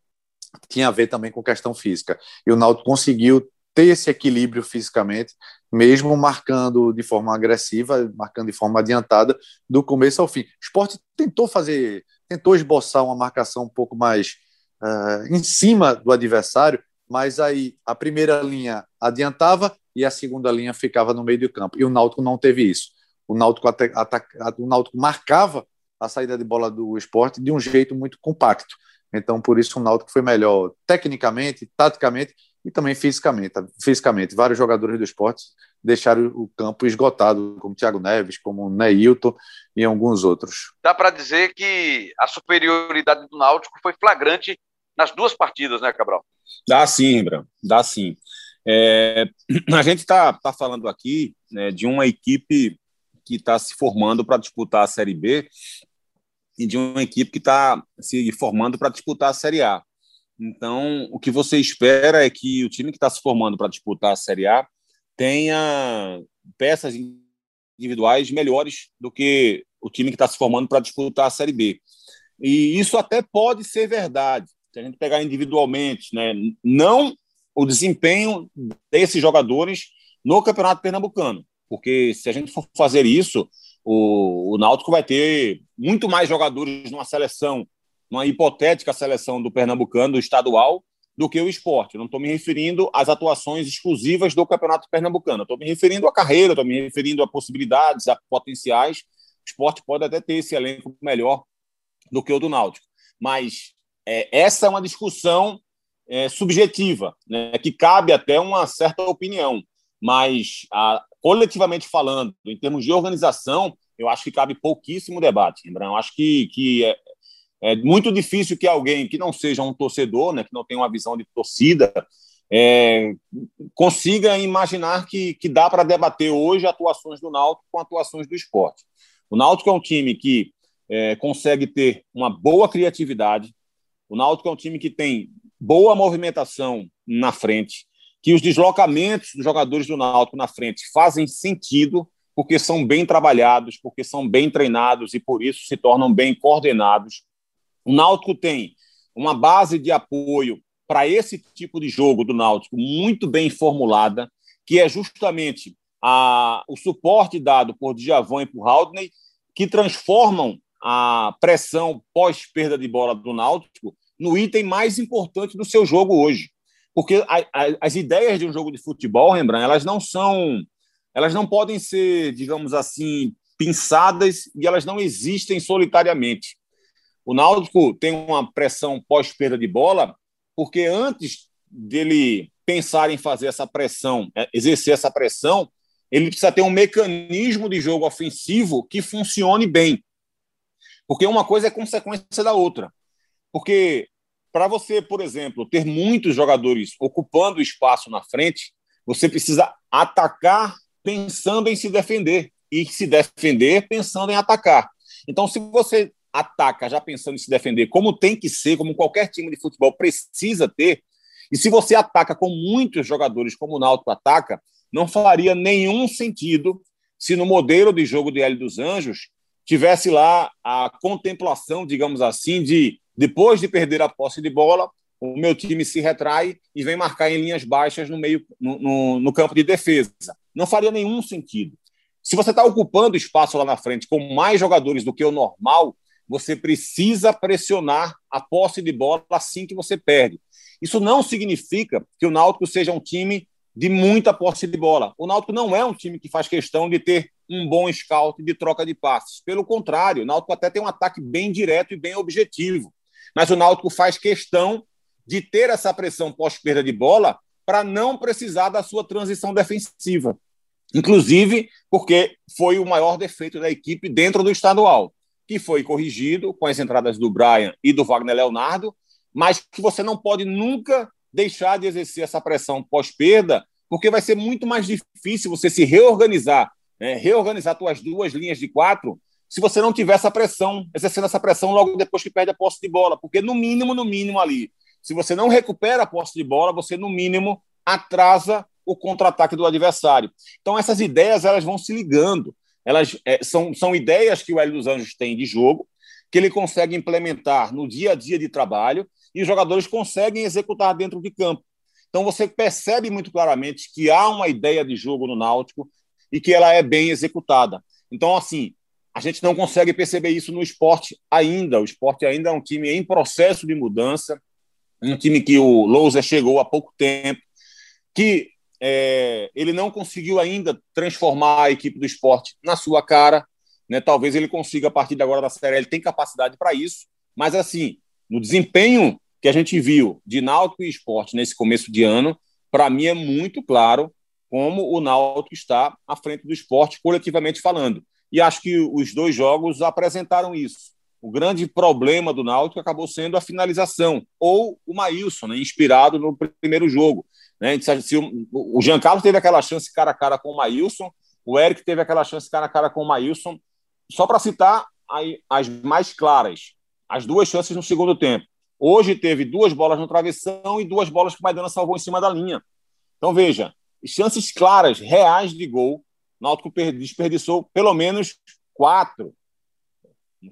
tinha a ver também com questão física. E o Náutico conseguiu ter esse equilíbrio fisicamente, mesmo marcando de forma agressiva, marcando de forma adiantada, do começo ao fim. O esporte tentou fazer, tentou esboçar uma marcação um pouco mais uh, em cima do adversário, mas aí a primeira linha adiantava e a segunda linha ficava no meio do campo. E o Náutico não teve isso. O Náutico, ataca, o Náutico marcava a saída de bola do esporte de um jeito muito compacto. Então, por isso, o Náutico foi melhor tecnicamente, taticamente e também fisicamente. Fisicamente, vários jogadores do esporte deixaram o campo esgotado, como Thiago Neves, como Neilton e alguns outros. Dá para dizer que a superioridade do Náutico foi flagrante nas duas partidas, né, Cabral? Dá sim, Bram, dá sim. É, a gente está tá falando aqui né, de uma equipe que está se formando para disputar a Série B e de uma equipe que está se formando para disputar a Série A. Então, o que você espera é que o time que está se formando para disputar a Série A tenha peças individuais melhores do que o time que está se formando para disputar a Série B. E isso até pode ser verdade, se a gente pegar individualmente, né? não o desempenho desses jogadores no Campeonato Pernambucano, porque se a gente for fazer isso, o, o Náutico vai ter muito mais jogadores numa seleção uma hipotética seleção do Pernambucano, do estadual, do que o esporte. Não estou me referindo às atuações exclusivas do Campeonato Pernambucano. Estou me referindo à carreira, estou me referindo a possibilidades, a potenciais. O esporte pode até ter esse elenco melhor do que o do Náutico. Mas é, essa é uma discussão é, subjetiva, né, que cabe até uma certa opinião. Mas, a, coletivamente falando, em termos de organização, eu acho que cabe pouquíssimo debate, Lembrando, Eu acho que, que é, é muito difícil que alguém que não seja um torcedor, né, que não tenha uma visão de torcida, é, consiga imaginar que, que dá para debater hoje atuações do Náutico com atuações do esporte. O Náutico é um time que é, consegue ter uma boa criatividade, o Náutico é um time que tem boa movimentação na frente, que os deslocamentos dos jogadores do Náutico na frente fazem sentido, porque são bem trabalhados, porque são bem treinados e por isso se tornam bem coordenados. O Náutico tem uma base de apoio para esse tipo de jogo do Náutico muito bem formulada, que é justamente a, o suporte dado por Djavan e por Haldney, que transformam a pressão pós-perda de bola do Náutico no item mais importante do seu jogo hoje. Porque a, a, as ideias de um jogo de futebol, Rembrandt, elas não são. Elas não podem ser, digamos assim, pinçadas e elas não existem solitariamente. O Náutico tem uma pressão pós-perda de bola, porque antes dele pensar em fazer essa pressão, é, exercer essa pressão, ele precisa ter um mecanismo de jogo ofensivo que funcione bem. Porque uma coisa é consequência da outra. Porque para você, por exemplo, ter muitos jogadores ocupando espaço na frente, você precisa atacar pensando em se defender e se defender pensando em atacar. Então, se você ataca já pensando em se defender, como tem que ser, como qualquer time de futebol precisa ter, e se você ataca com muitos jogadores como o Náutico ataca, não faria nenhum sentido se no modelo de jogo de Hélio dos Anjos tivesse lá a contemplação, digamos assim, de depois de perder a posse de bola, o meu time se retrai e vem marcar em linhas baixas no meio no, no, no campo de defesa. Não faria nenhum sentido. Se você está ocupando espaço lá na frente com mais jogadores do que o normal, você precisa pressionar a posse de bola assim que você perde. Isso não significa que o Náutico seja um time de muita posse de bola. O Náutico não é um time que faz questão de ter um bom scout de troca de passes. Pelo contrário, o Náutico até tem um ataque bem direto e bem objetivo. Mas o Náutico faz questão de ter essa pressão pós-perda de bola para não precisar da sua transição defensiva. Inclusive, porque foi o maior defeito da equipe dentro do estadual, que foi corrigido com as entradas do Brian e do Wagner Leonardo, mas que você não pode nunca deixar de exercer essa pressão pós-perda, porque vai ser muito mais difícil você se reorganizar, né? reorganizar suas duas linhas de quatro se você não tiver essa pressão, exercendo essa pressão logo depois que perde a posse de bola, porque no mínimo, no mínimo ali, se você não recupera a posse de bola, você no mínimo atrasa o contra-ataque do adversário. Então essas ideias elas vão se ligando, elas é, são, são ideias que o Hélio dos Anjos tem de jogo, que ele consegue implementar no dia a dia de trabalho e os jogadores conseguem executar dentro de campo. Então você percebe muito claramente que há uma ideia de jogo no Náutico e que ela é bem executada. Então, assim, a gente não consegue perceber isso no esporte ainda. O esporte ainda é um time em processo de mudança, um time que o Lousa chegou há pouco tempo, que é, ele não conseguiu ainda transformar a equipe do esporte na sua cara. Né? Talvez ele consiga a partir de agora da série, ele tem capacidade para isso, mas assim, no desempenho que a gente viu de Náutico e esporte nesse começo de ano, para mim é muito claro como o Náutico está à frente do esporte, coletivamente falando e acho que os dois jogos apresentaram isso. O grande problema do Náutico acabou sendo a finalização, ou o Maílson, né, inspirado no primeiro jogo. Né? O Jean Carlos teve aquela chance cara a cara com o Maílson, o Eric teve aquela chance cara a cara com o Maílson. Só para citar as mais claras, as duas chances no segundo tempo. Hoje teve duas bolas no travessão e duas bolas que o Maidana salvou em cima da linha. Então veja, chances claras, reais de gol Náutico desperdiçou pelo menos quatro,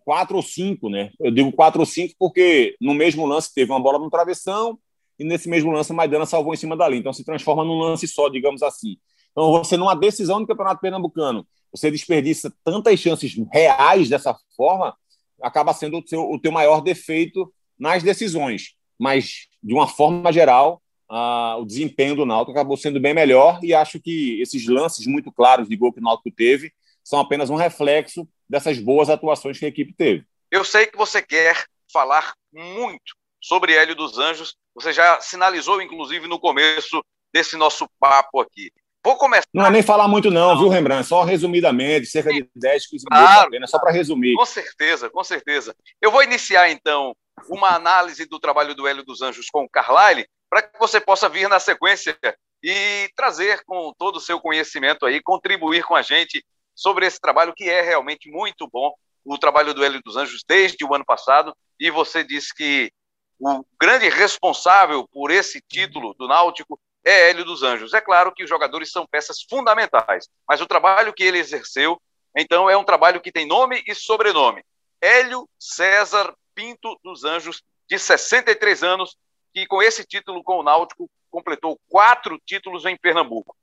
quatro ou cinco, né? Eu digo quatro ou cinco porque no mesmo lance teve uma bola no travessão e nesse mesmo lance Maidana salvou em cima dali. Então se transforma num lance só, digamos assim. Então você numa decisão do Campeonato Pernambucano, você desperdiça tantas chances reais dessa forma, acaba sendo o teu, o teu maior defeito nas decisões. Mas, de uma forma geral, ah, o desempenho do Náutico acabou sendo bem melhor e acho que esses lances muito claros de gol que o Náutico teve são apenas um reflexo dessas boas atuações que a equipe teve. Eu sei que você quer falar muito sobre Hélio dos Anjos, você já sinalizou, inclusive, no começo desse nosso papo aqui. Vou começar. Não é nem falar muito, não, viu, Rembrandt? Só resumidamente, cerca de 10, 15 claro, minutos apenas, só para resumir. Com certeza, com certeza. Eu vou iniciar, então, uma análise do trabalho do Hélio dos Anjos com o Carlyle, para que você possa vir na sequência e trazer com todo o seu conhecimento aí, contribuir com a gente sobre esse trabalho que é realmente muito bom, o trabalho do Hélio dos Anjos desde o ano passado, e você disse que o grande responsável por esse título do Náutico é Hélio dos Anjos. É claro que os jogadores são peças fundamentais, mas o trabalho que ele exerceu, então, é um trabalho que tem nome e sobrenome. Hélio César Pinto dos Anjos, de 63 anos, que com esse título com o Náutico completou quatro títulos em Pernambuco.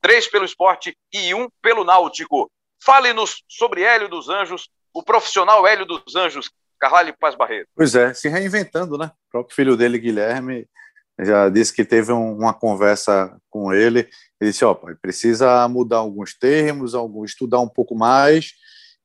Três pelo esporte e um pelo Náutico. Fale-nos sobre Hélio dos Anjos, o profissional Hélio dos Anjos, Carvalho Paz Barreto. Pois é, se reinventando, né? O próprio filho dele, Guilherme, já disse que teve um, uma conversa com ele. Ele disse: Ó, pai, precisa mudar alguns termos, estudar um pouco mais.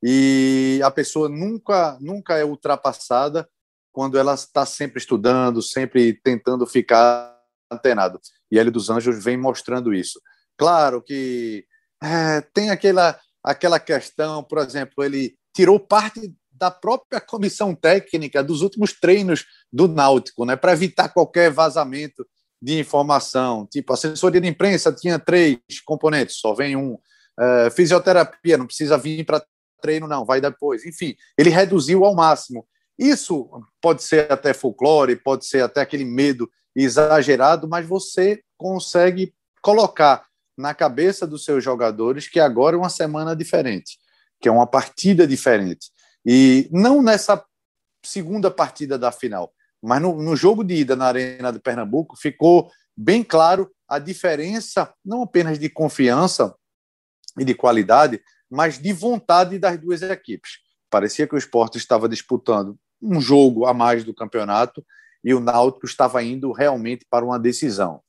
E a pessoa nunca, nunca é ultrapassada quando ela está sempre estudando, sempre tentando ficar antenado. E Hélio dos Anjos vem mostrando isso. Claro que é, tem aquela, aquela questão, por exemplo, ele tirou parte da própria comissão técnica dos últimos treinos do Náutico, né, para evitar qualquer vazamento de informação. Tipo, a assessoria de imprensa tinha três componentes, só vem um. É, fisioterapia, não precisa vir para treino, não, vai depois. Enfim, ele reduziu ao máximo. Isso pode ser até folclore, pode ser até aquele medo exagerado, mas você consegue colocar na cabeça dos seus jogadores que agora é uma semana diferente, que é uma partida diferente. E não nessa segunda partida da final, mas no, no jogo de ida na Arena de Pernambuco ficou bem claro a diferença, não apenas de confiança e de qualidade, mas de vontade das duas equipes. Parecia que o esporte estava disputando um jogo a mais do campeonato e o Náutico estava indo realmente para uma decisão.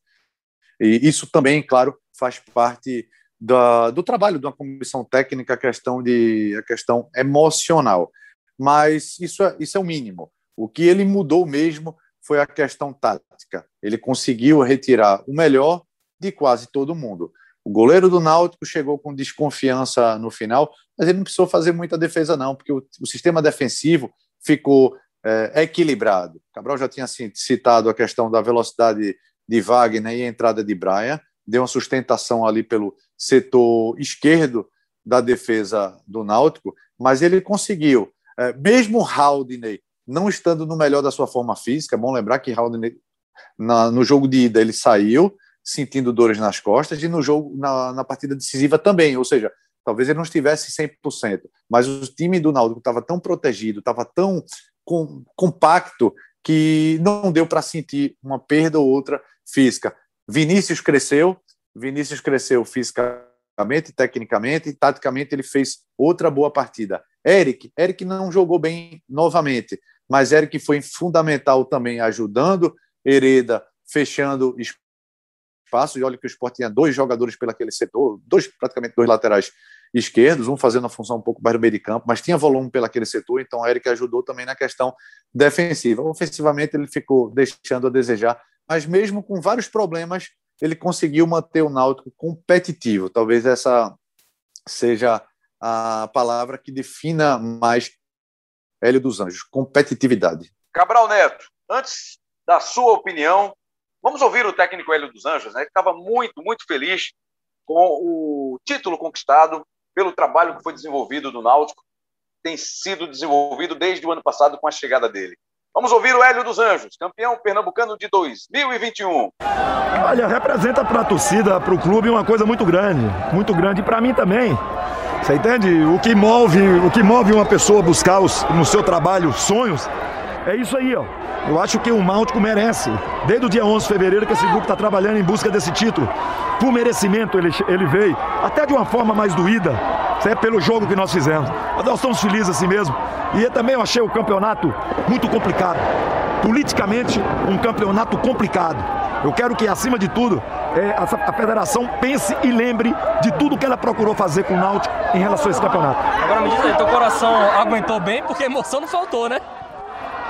E isso também, claro, faz parte da, do trabalho de uma comissão técnica, a questão, de, a questão emocional. Mas isso é, isso é o mínimo. O que ele mudou mesmo foi a questão tática. Ele conseguiu retirar o melhor de quase todo mundo. O goleiro do Náutico chegou com desconfiança no final, mas ele não precisou fazer muita defesa, não, porque o, o sistema defensivo ficou é, equilibrado. Cabral já tinha citado a questão da velocidade de Wagner e a entrada de Brian, deu uma sustentação ali pelo setor esquerdo da defesa do Náutico, mas ele conseguiu, é, mesmo Haldney não estando no melhor da sua forma física, é bom lembrar que Haldney na, no jogo de ida ele saiu sentindo dores nas costas e no jogo na, na partida decisiva também, ou seja, talvez ele não estivesse 100%, mas o time do Náutico estava tão protegido, estava tão com, compacto que não deu para sentir uma perda ou outra física. Vinícius cresceu, Vinícius cresceu fisicamente, tecnicamente e taticamente ele fez outra boa partida. Eric, Eric não jogou bem novamente, mas Eric foi fundamental também ajudando Hereda, fechando espaço. E olha que o Sport tinha dois jogadores pelaquele setor, dois praticamente dois laterais esquerdos, um fazendo a função um pouco mais do meio de campo, mas tinha volume pelaquele setor, então o Eric ajudou também na questão defensiva. Ofensivamente ele ficou deixando a desejar, mas mesmo com vários problemas, ele conseguiu manter o Náutico competitivo. Talvez essa seja a palavra que defina mais Hélio dos Anjos, competitividade. Cabral Neto, antes da sua opinião, vamos ouvir o técnico Hélio dos Anjos, né, que estava muito, muito feliz com o título conquistado pelo trabalho que foi desenvolvido no Náutico, tem sido desenvolvido desde o ano passado com a chegada dele. Vamos ouvir o Hélio dos Anjos, campeão pernambucano de 2021. Olha, representa para a torcida, para o clube, uma coisa muito grande, muito grande para mim também. Você entende? O que move, o que move uma pessoa buscar os, no seu trabalho sonhos é isso aí, ó. Eu acho que o Náutico merece. Desde o dia 11 de fevereiro que esse grupo está trabalhando em busca desse título. Por merecimento ele, ele veio. Até de uma forma mais doída. É pelo jogo que nós fizemos. Mas nós estamos felizes assim mesmo. E também eu achei o campeonato muito complicado. Politicamente, um campeonato complicado. Eu quero que, acima de tudo, é, a, a, federação pense e lembre de tudo que ela procurou fazer com o Náutico em relação a esse campeonato. Agora me diz aí, teu coração aguentou bem porque emoção não faltou, né?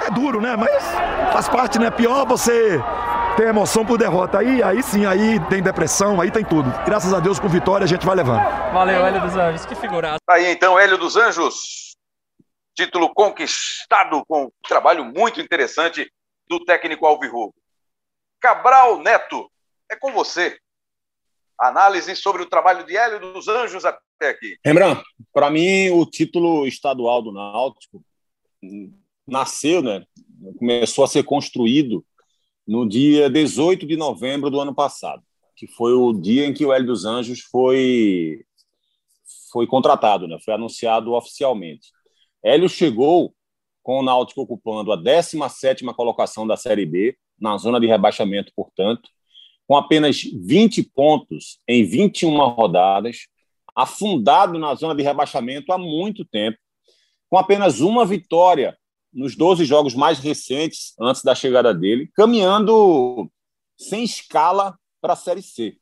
É duro, né? Mas faz parte, né? Pior você ter emoção por derrota. Aí, aí sim, aí tem depressão, aí tem tudo. Graças a Deus, com vitória, a gente vai levando. Valeu, Hélio dos Anjos. Que figuraça. Aí então, Hélio dos Anjos. Título conquistado com um trabalho muito interessante do técnico Alvirrubro. Cabral Neto, é com você. Análise sobre o trabalho de Hélio dos Anjos até aqui. Rembrandt, para mim, o título estadual do Náutico nasceu, né? Começou a ser construído no dia 18 de novembro do ano passado, que foi o dia em que o Hélio dos Anjos foi foi contratado, né? Foi anunciado oficialmente. Hélio chegou com o Náutico ocupando a 17ª colocação da Série B, na zona de rebaixamento, portanto, com apenas 20 pontos em 21 rodadas, afundado na zona de rebaixamento há muito tempo, com apenas uma vitória nos 12 jogos mais recentes, antes da chegada dele, caminhando sem escala para a Série C.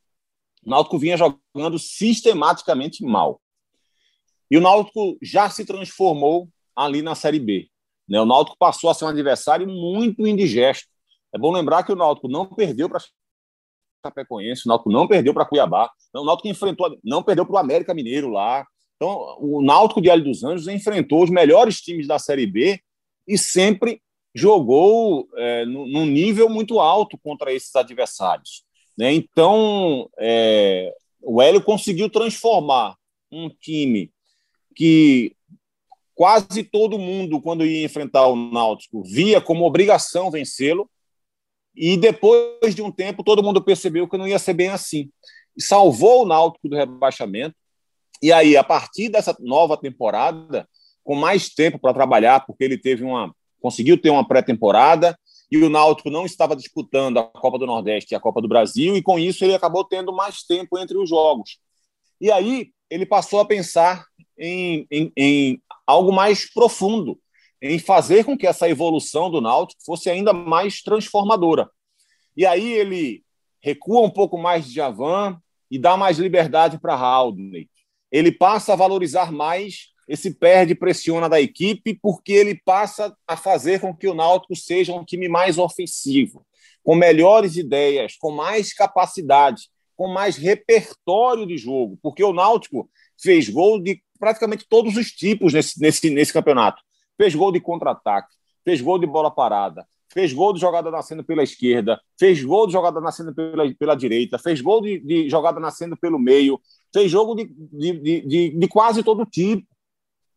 O Náutico vinha jogando sistematicamente mal. E o Náutico já se transformou ali na Série B. Né? O Náutico passou a ser um adversário muito indigesto. É bom lembrar que o Náutico não perdeu para Chapecoense, o Náutico não perdeu para Cuiabá, o Náutico enfrentou, não perdeu para o América Mineiro lá. Então, o Náutico de Hélio dos Anjos enfrentou os melhores times da Série B e sempre jogou é, num nível muito alto contra esses adversários. Né? Então, é, o Hélio conseguiu transformar um time que quase todo mundo, quando ia enfrentar o Náutico, via como obrigação vencê-lo, e depois de um tempo, todo mundo percebeu que não ia ser bem assim. Salvou o Náutico do rebaixamento. E aí, a partir dessa nova temporada, com mais tempo para trabalhar, porque ele teve uma conseguiu ter uma pré-temporada e o Náutico não estava disputando a Copa do Nordeste e a Copa do Brasil e com isso ele acabou tendo mais tempo entre os jogos. E aí ele passou a pensar em, em, em algo mais profundo, em fazer com que essa evolução do Náutico fosse ainda mais transformadora. E aí ele recua um pouco mais de Javan e dá mais liberdade para Haldney. Ele passa a valorizar mais esse perde pressiona da equipe porque ele passa a fazer com que o Náutico seja um time mais ofensivo, com melhores ideias, com mais capacidade, com mais repertório de jogo, porque o Náutico fez gol de praticamente todos os tipos nesse, nesse, nesse campeonato. Fez gol de contra-ataque, fez gol de bola parada, fez gol de jogada nascendo pela esquerda, fez gol de jogada nascendo pela, pela direita, fez gol de, de jogada nascendo pelo meio, fez jogo de, de, de, de quase todo tipo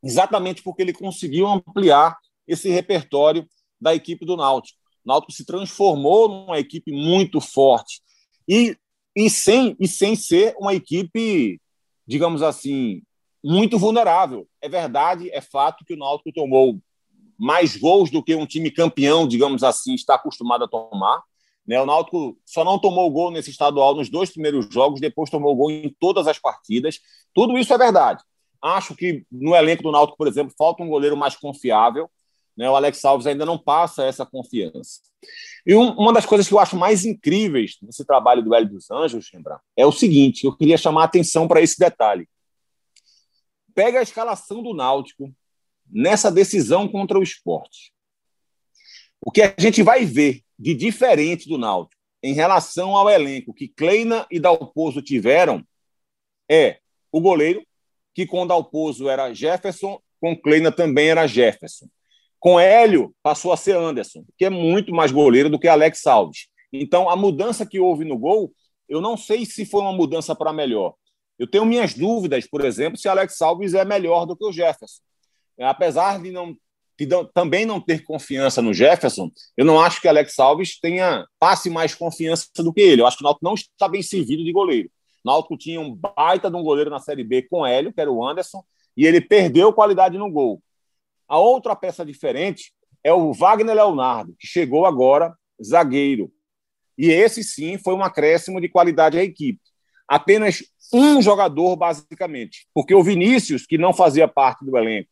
exatamente porque ele conseguiu ampliar esse repertório da equipe do Náutico. O Náutico se transformou numa equipe muito forte e, e, sem, e sem ser uma equipe, digamos assim, muito vulnerável. É verdade, é fato que o Náutico tomou mais gols do que um time campeão, digamos assim, está acostumado a tomar. Né? O Náutico só não tomou gol nesse estadual nos dois primeiros jogos, depois tomou gol em todas as partidas. Tudo isso é verdade. Acho que no elenco do Náutico, por exemplo, falta um goleiro mais confiável. Né? O Alex Alves ainda não passa essa confiança. E um, uma das coisas que eu acho mais incríveis nesse trabalho do Hélio dos Anjos, Rembrandt, é o seguinte: eu queria chamar a atenção para esse detalhe. Pega a escalação do Náutico nessa decisão contra o esporte. O que a gente vai ver de diferente do Náutico em relação ao elenco que Kleina e Dalpozo tiveram é o goleiro, que com Dalpozo era Jefferson, com Kleina também era Jefferson. Com Hélio, passou a ser Anderson, que é muito mais goleiro do que Alex Alves. Então, a mudança que houve no gol, eu não sei se foi uma mudança para melhor. Eu tenho minhas dúvidas, por exemplo, se Alex Alves é melhor do que o Jefferson. Apesar de não de também não ter confiança no Jefferson, eu não acho que Alex Alves tenha passe mais confiança do que ele. Eu acho que o Náutico não está bem servido de goleiro. Náutico tinha um baita de um goleiro na Série B com Hélio, que era o Anderson, e ele perdeu qualidade no gol. A outra peça diferente é o Wagner Leonardo, que chegou agora zagueiro. E esse sim foi um acréscimo de qualidade à equipe. apenas um jogador, basicamente. Porque o Vinícius, que não fazia parte do elenco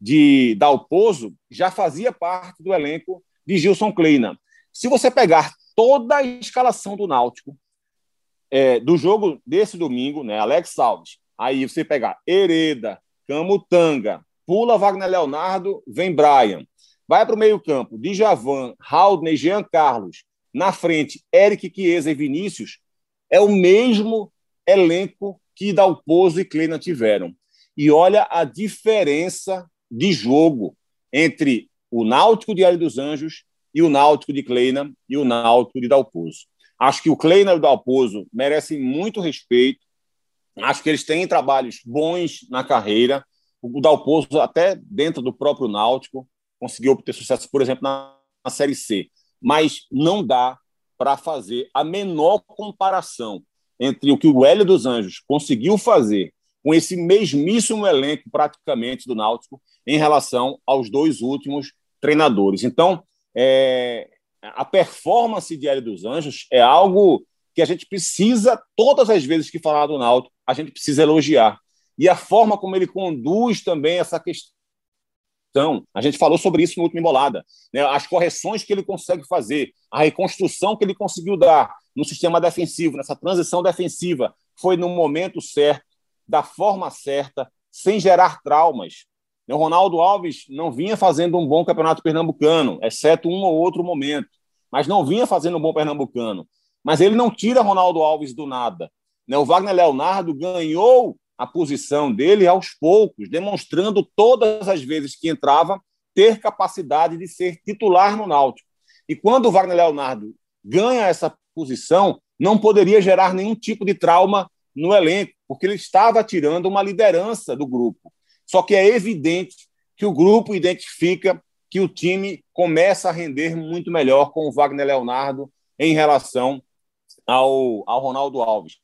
de Dalpozo, já fazia parte do elenco de Gilson Kleina. Se você pegar toda a escalação do Náutico, é, do jogo desse domingo, né, Alex Alves, aí você pegar Hereda, Camutanga, pula Wagner Leonardo, vem Brian. Vai para o meio-campo, Djavan, Haldner, Jean Carlos. Na frente, Eric Chiesa e Vinícius. É o mesmo elenco que Dalpozo e Kleina tiveram. E olha a diferença de jogo entre o Náutico de Hélio dos Anjos e o Náutico de Kleina e o Náutico de Dalpozo. Acho que o Kleina e o Dalpozo merecem muito respeito. Acho que eles têm trabalhos bons na carreira. O Dalpozo, até dentro do próprio Náutico, conseguiu obter sucesso, por exemplo, na, na Série C. Mas não dá para fazer a menor comparação entre o que o Hélio dos Anjos conseguiu fazer com esse mesmíssimo elenco, praticamente, do Náutico, em relação aos dois últimos treinadores. Então, é, a performance de Hélio dos Anjos é algo que a gente precisa, todas as vezes que falar do Náutico, a gente precisa elogiar. E a forma como ele conduz também essa questão a gente falou sobre isso no último embolada. Né? As correções que ele consegue fazer, a reconstrução que ele conseguiu dar no sistema defensivo, nessa transição defensiva, foi no momento certo, da forma certa, sem gerar traumas. O Ronaldo Alves não vinha fazendo um bom campeonato pernambucano, exceto um ou outro momento, mas não vinha fazendo um bom pernambucano. Mas ele não tira Ronaldo Alves do nada. Né? O Wagner Leonardo ganhou a posição dele aos poucos, demonstrando todas as vezes que entrava ter capacidade de ser titular no Náutico. E quando o Wagner Leonardo ganha essa posição, não poderia gerar nenhum tipo de trauma no elenco, porque ele estava tirando uma liderança do grupo. Só que é evidente que o grupo identifica que o time começa a render muito melhor com o Wagner Leonardo em relação ao, ao Ronaldo Alves.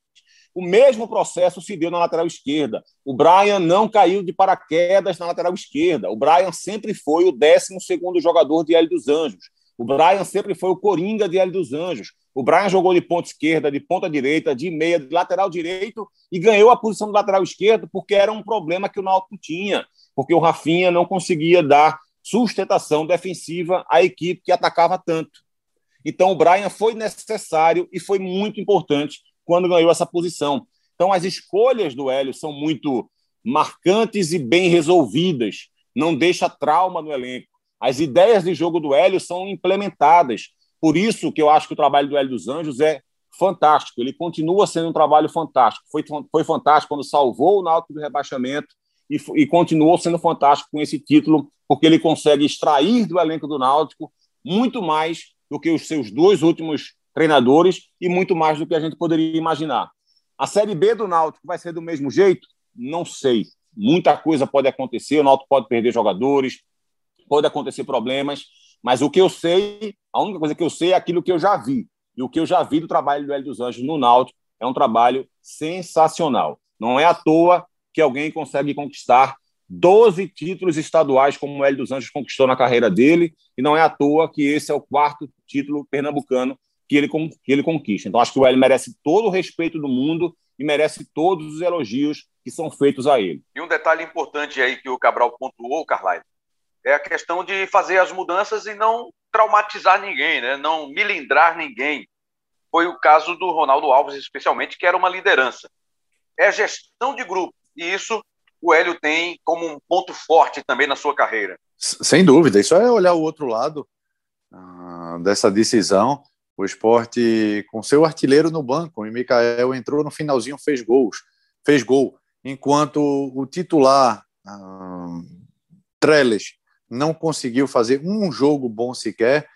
O mesmo processo se deu na lateral esquerda. O Brian não caiu de paraquedas na lateral esquerda. O Brian sempre foi o 12 jogador de Hélio dos Anjos. O Brian sempre foi o coringa de Hélio dos Anjos. O Brian jogou de ponta esquerda, de ponta direita, de meia, de lateral direito e ganhou a posição do lateral esquerdo porque era um problema que o Náutico tinha, porque o Rafinha não conseguia dar sustentação defensiva à equipe que atacava tanto. Então o Brian foi necessário e foi muito importante quando ganhou essa posição. Então, as escolhas do Hélio são muito marcantes e bem resolvidas, não deixa trauma no elenco. As ideias de jogo do Hélio são implementadas. Por isso que eu acho que o trabalho do Hélio dos Anjos é fantástico. Ele continua sendo um trabalho fantástico. Foi, foi fantástico quando salvou o Náutico do rebaixamento e, e continuou sendo fantástico com esse título, porque ele consegue extrair do elenco do Náutico muito mais do que os seus dois últimos treinadores e muito mais do que a gente poderia imaginar. A Série B do Náutico vai ser do mesmo jeito? Não sei. Muita coisa pode acontecer, o Náutico pode perder jogadores, pode acontecer problemas, mas o que eu sei, a única coisa que eu sei é aquilo que eu já vi. E o que eu já vi do trabalho do Hélio dos Anjos no Náutico é um trabalho sensacional. Não é à toa que alguém consegue conquistar 12 títulos estaduais como o Hélio dos Anjos conquistou na carreira dele, e não é à toa que esse é o quarto título pernambucano que ele, que ele conquista. Então, acho que o Hélio merece todo o respeito do mundo e merece todos os elogios que são feitos a ele. E um detalhe importante aí que o Cabral pontuou, Carlyle, é a questão de fazer as mudanças e não traumatizar ninguém, né? não milindrar ninguém. Foi o caso do Ronaldo Alves, especialmente, que era uma liderança. É gestão de grupo, e isso o Hélio tem como um ponto forte também na sua carreira. Sem dúvida, isso é olhar o outro lado uh, dessa decisão o esporte com seu artilheiro no banco, e Mikael entrou no finalzinho, fez gols, fez gol, enquanto o titular uh, Trellis não conseguiu fazer um jogo bom sequer,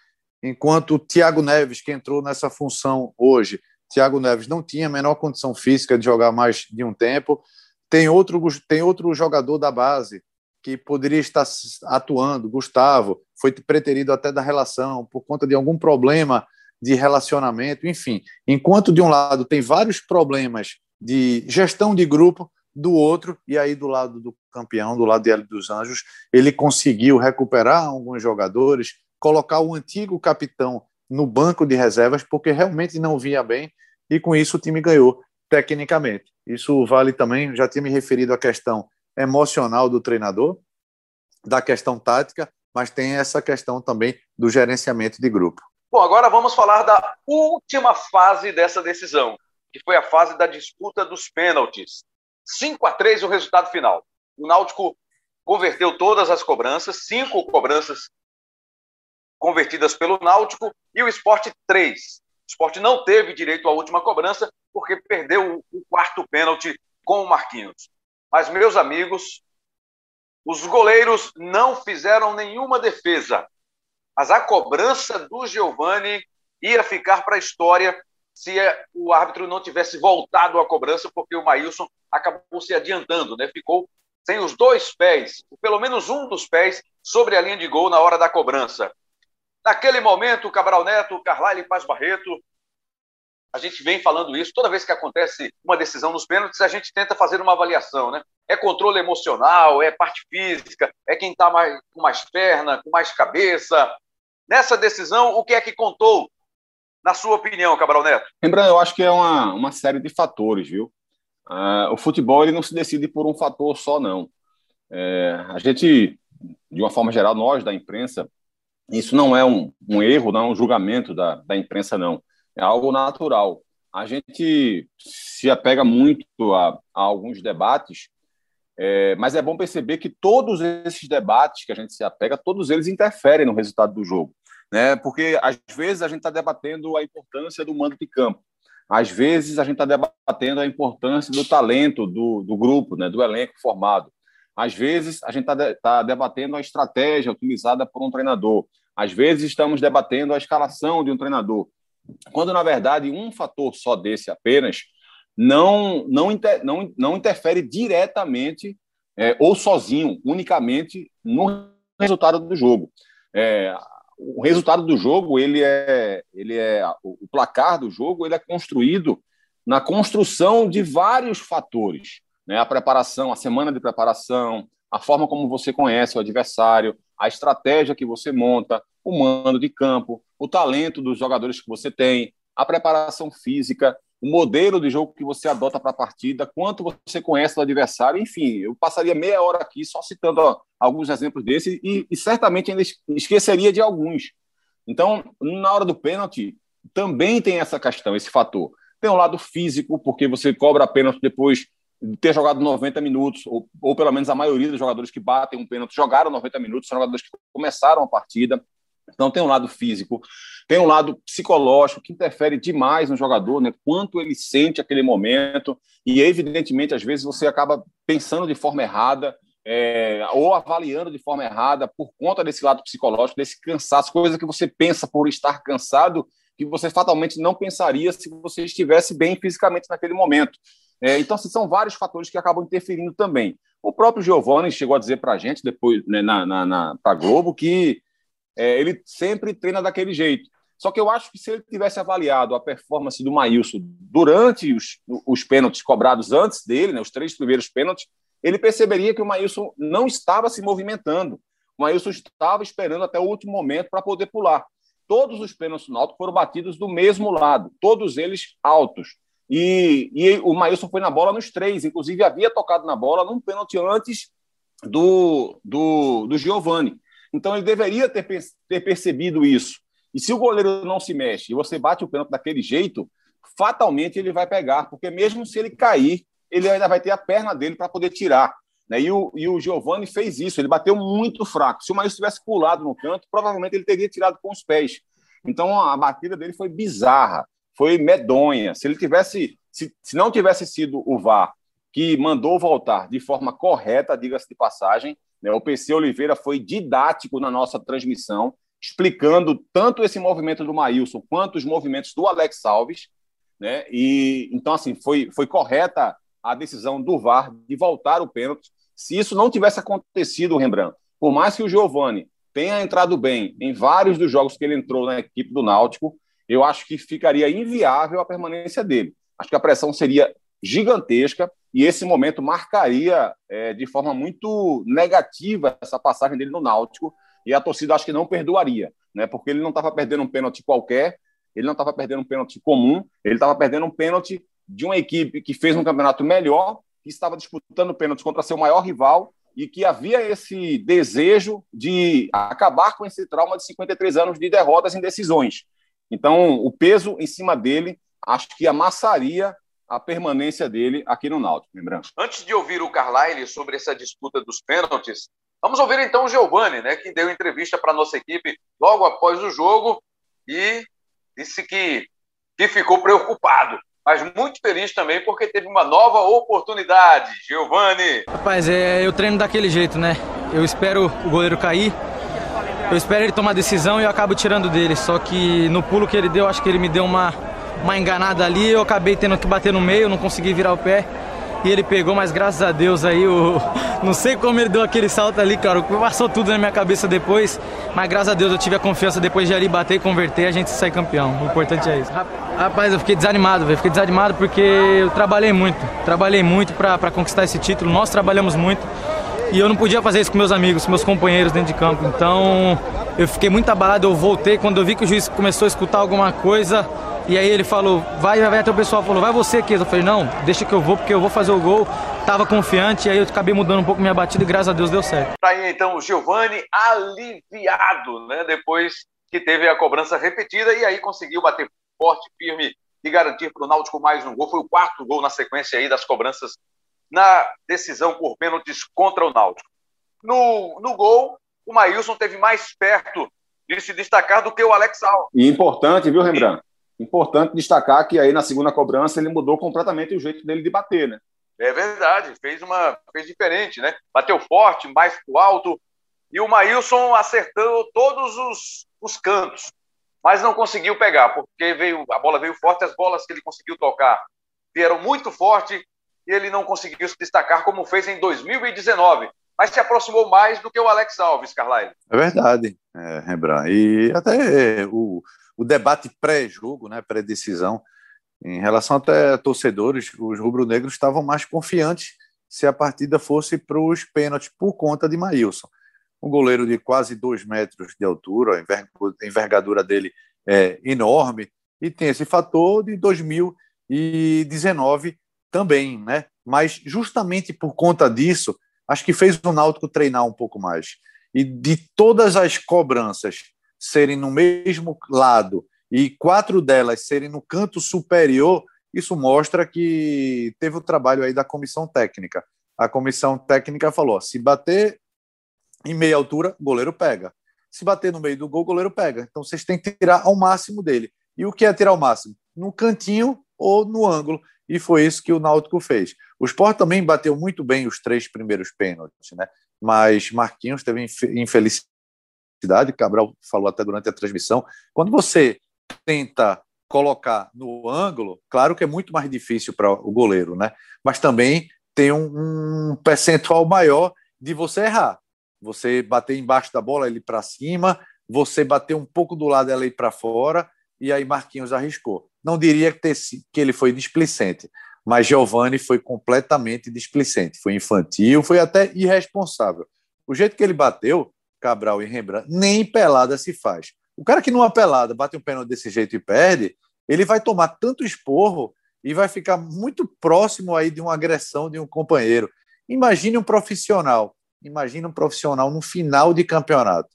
enquanto o Thiago Neves, que entrou nessa função hoje, Thiago Neves não tinha a menor condição física de jogar mais de um tempo. Tem outro, tem outro jogador da base que poderia estar atuando, Gustavo, foi preterido até da relação por conta de algum problema de relacionamento, enfim. Enquanto de um lado tem vários problemas de gestão de grupo, do outro, e aí do lado do campeão, do lado de Hélio dos Anjos, ele conseguiu recuperar alguns jogadores, colocar o antigo capitão no banco de reservas, porque realmente não vinha bem, e com isso o time ganhou. tecnicamente. Isso vale também, já tinha me referido à questão emocional do treinador, da questão tática, mas tem essa questão também do gerenciamento de grupo. Bom, agora vamos falar da última fase dessa decisão, que foi a fase da disputa dos pênaltis. 5 a 3 o resultado final. O Náutico converteu todas as cobranças, cinco cobranças convertidas pelo Náutico e o Esporte três. O Esporte não teve direito à última cobrança porque perdeu o quarto pênalti com o Marquinhos. Mas, meus amigos, os goleiros não fizeram nenhuma defesa. Mas a cobrança do Giovani ia ficar para a história se o árbitro não tivesse voltado à cobrança, porque o Maílson acabou se adiantando, né? ficou sem os dois pés, pelo menos um dos pés, sobre a linha de gol na hora da cobrança. Naquele momento, Cabral Neto, Carlyle Paz Barreto, a gente vem falando isso, toda vez que acontece uma decisão nos pênaltis, a gente tenta fazer uma avaliação, né? É controle emocional, é parte física, é quem está mais, com mais perna, com mais cabeça. Nessa decisão, o que é que contou, na sua opinião, Cabral Neto? Lembrando, eu acho que é uma, uma série de fatores, viu? Uh, o futebol ele não se decide por um fator só, não. É, a gente, de uma forma geral, nós da imprensa, isso não é um, um erro, não é um julgamento da, da imprensa, não. É algo natural. A gente se apega muito a, a alguns debates, é, mas é bom perceber que todos esses debates que a gente se apega, todos eles interferem no resultado do jogo. Né? Porque, às vezes, a gente está debatendo a importância do mando de campo. Às vezes a gente está debatendo a importância do talento do, do grupo, né, do elenco formado. Às vezes a gente está de, tá debatendo a estratégia utilizada por um treinador. Às vezes estamos debatendo a escalação de um treinador. Quando, na verdade, um fator só desse apenas não, não, inter, não, não interfere diretamente é, ou sozinho, unicamente, no resultado do jogo. É, o resultado do jogo, ele é, ele é o placar do jogo, ele é construído na construção de vários fatores, né? A preparação, a semana de preparação, a forma como você conhece o adversário, a estratégia que você monta, o mando de campo, o talento dos jogadores que você tem, a preparação física, o modelo de jogo que você adota para a partida, quanto você conhece do adversário, enfim, eu passaria meia hora aqui só citando ó, alguns exemplos desses e, e, certamente ainda esqueceria de alguns. Então, na hora do pênalti, também tem essa questão, esse fator. Tem um lado físico, porque você cobra pênalti depois de ter jogado 90 minutos, ou, ou pelo menos a maioria dos jogadores que batem um pênalti jogaram 90 minutos, são jogadores que começaram a partida. Então tem um lado físico, tem um lado psicológico que interfere demais no jogador, né? Quanto ele sente aquele momento e evidentemente às vezes você acaba pensando de forma errada é, ou avaliando de forma errada por conta desse lado psicológico, desse cansaço, coisa que você pensa por estar cansado que você fatalmente não pensaria se você estivesse bem fisicamente naquele momento. É, então, assim, são vários fatores que acabam interferindo também. O próprio Giovanni chegou a dizer para a gente, depois, né, na, na, na para Globo, que é, ele sempre treina daquele jeito. Só que eu acho que se ele tivesse avaliado a performance do Maílson durante os, os pênaltis cobrados antes dele, né, os três primeiros pênaltis, ele perceberia que o Maílson não estava se movimentando. O Maílson estava esperando até o último momento para poder pular. Todos os pênaltis do Náutico foram batidos do mesmo lado, todos eles altos. E, e o Maílson foi na bola nos três, inclusive havia tocado na bola num pênalti antes do, do, do Giovani. Então ele deveria ter, ter percebido isso. E se o goleiro não se mexe e você bate o pênalti daquele jeito, fatalmente ele vai pegar, porque mesmo se ele cair, ele ainda vai ter a perna dele para poder tirar. Né? E o, e o Giovanni fez isso, ele bateu muito fraco. Se o Maílson tivesse pulado no canto, provavelmente ele teria tirado com os pés. Então a batida dele foi bizarra, foi medonha. Se ele tivesse, se, se não tivesse sido o VAR que mandou voltar de forma correta, diga-se de passagem? O PC Oliveira foi didático na nossa transmissão, explicando tanto esse movimento do Maílson quanto os movimentos do Alex Alves. Né? E então assim foi, foi correta a decisão do VAR de voltar o pênalti. Se isso não tivesse acontecido, Rembrandt, por mais que o Giovani tenha entrado bem em vários dos jogos que ele entrou na equipe do Náutico, eu acho que ficaria inviável a permanência dele. Acho que a pressão seria gigantesca e esse momento marcaria é, de forma muito negativa essa passagem dele no Náutico e a torcida acho que não perdoaria, né? Porque ele não estava perdendo um pênalti qualquer, ele não estava perdendo um pênalti comum, ele estava perdendo um pênalti de uma equipe que fez um campeonato melhor, que estava disputando pênaltis contra seu maior rival e que havia esse desejo de acabar com esse trauma de 53 anos de derrotas em decisões. Então, o peso em cima dele, acho que amassaria a permanência dele aqui no Náutico, lembrando. Antes de ouvir o Carlyle sobre essa disputa dos pênaltis, vamos ouvir então o Giovani, né, que deu entrevista para a nossa equipe logo após o jogo e disse que, que ficou preocupado mas muito feliz também porque teve uma nova oportunidade. Giovani. Rapaz, é, eu treino daquele jeito, né? Eu espero o goleiro cair, eu espero ele tomar decisão e eu acabo tirando dele. Só que no pulo que ele deu, acho que ele me deu uma, uma enganada ali, eu acabei tendo que bater no meio, não consegui virar o pé. E ele pegou, mas graças a Deus aí, o... não sei como ele deu aquele salto ali, claro, passou tudo na minha cabeça depois, mas graças a Deus eu tive a confiança depois de ali bater e converter, a gente sai campeão. O importante é isso. Rapaz, eu fiquei desanimado, velho, fiquei desanimado porque eu trabalhei muito, trabalhei muito para conquistar esse título, nós trabalhamos muito. E eu não podia fazer isso com meus amigos, com meus companheiros dentro de campo, então eu fiquei muito abalado, eu voltei, quando eu vi que o juiz começou a escutar alguma coisa, e aí ele falou, vai, vai, até o pessoal falou, vai você aqui. Eu falei, não, deixa que eu vou, porque eu vou fazer o gol. Tava confiante, e aí eu acabei mudando um pouco minha batida e graças a Deus deu certo. Tá aí então o Giovani aliviado, né? Depois que teve a cobrança repetida e aí conseguiu bater forte, firme e garantir para o Náutico mais um gol. Foi o quarto gol na sequência aí das cobranças na decisão por pênaltis contra o Náutico. No, no gol, o Maílson teve mais perto de se destacar do que o Alex Al. E importante, viu, Rembrandt? Importante destacar que aí na segunda cobrança ele mudou completamente o jeito dele de bater, né? É verdade, fez uma fez diferente, né? Bateu forte, mais pro alto. E o Maílson acertou todos os, os cantos, mas não conseguiu pegar, porque veio a bola veio forte, as bolas que ele conseguiu tocar vieram muito forte e ele não conseguiu se destacar como fez em 2019 mas se aproximou mais do que o Alex Alves, Carlyle. É verdade, é, Rembrandt. E até o, o debate pré-jogo, né, pré-decisão, em relação até a torcedores, os rubro-negros estavam mais confiantes se a partida fosse para os pênaltis por conta de Maílson. Um goleiro de quase dois metros de altura, a envergadura dele é enorme, e tem esse fator de 2019 também, né? Mas justamente por conta disso, acho que fez o Náutico treinar um pouco mais. E de todas as cobranças serem no mesmo lado e quatro delas serem no canto superior, isso mostra que teve o trabalho aí da comissão técnica. A comissão técnica falou: se bater em meia altura, goleiro pega. Se bater no meio do gol, goleiro pega. Então vocês têm que tirar ao máximo dele. E o que é tirar ao máximo? No cantinho ou no ângulo. E foi isso que o Náutico fez. O Sport também bateu muito bem os três primeiros pênaltis, né? Mas Marquinhos teve infelicidade cidade, Cabral falou até durante a transmissão, quando você tenta colocar no ângulo, claro que é muito mais difícil para o goleiro, né? Mas também tem um, um percentual maior de você errar. Você bater embaixo da bola, ele para cima, você bater um pouco do lado, ela ir para fora, e aí Marquinhos arriscou. Não diria que, que ele foi displicente, mas Giovani foi completamente displicente, foi infantil, foi até irresponsável. O jeito que ele bateu, Cabral e Rembrandt, nem pelada se faz. O cara que numa pelada bate um pênalti desse jeito e perde, ele vai tomar tanto esporro e vai ficar muito próximo aí de uma agressão de um companheiro. Imagine um profissional, imagine um profissional no final de campeonato.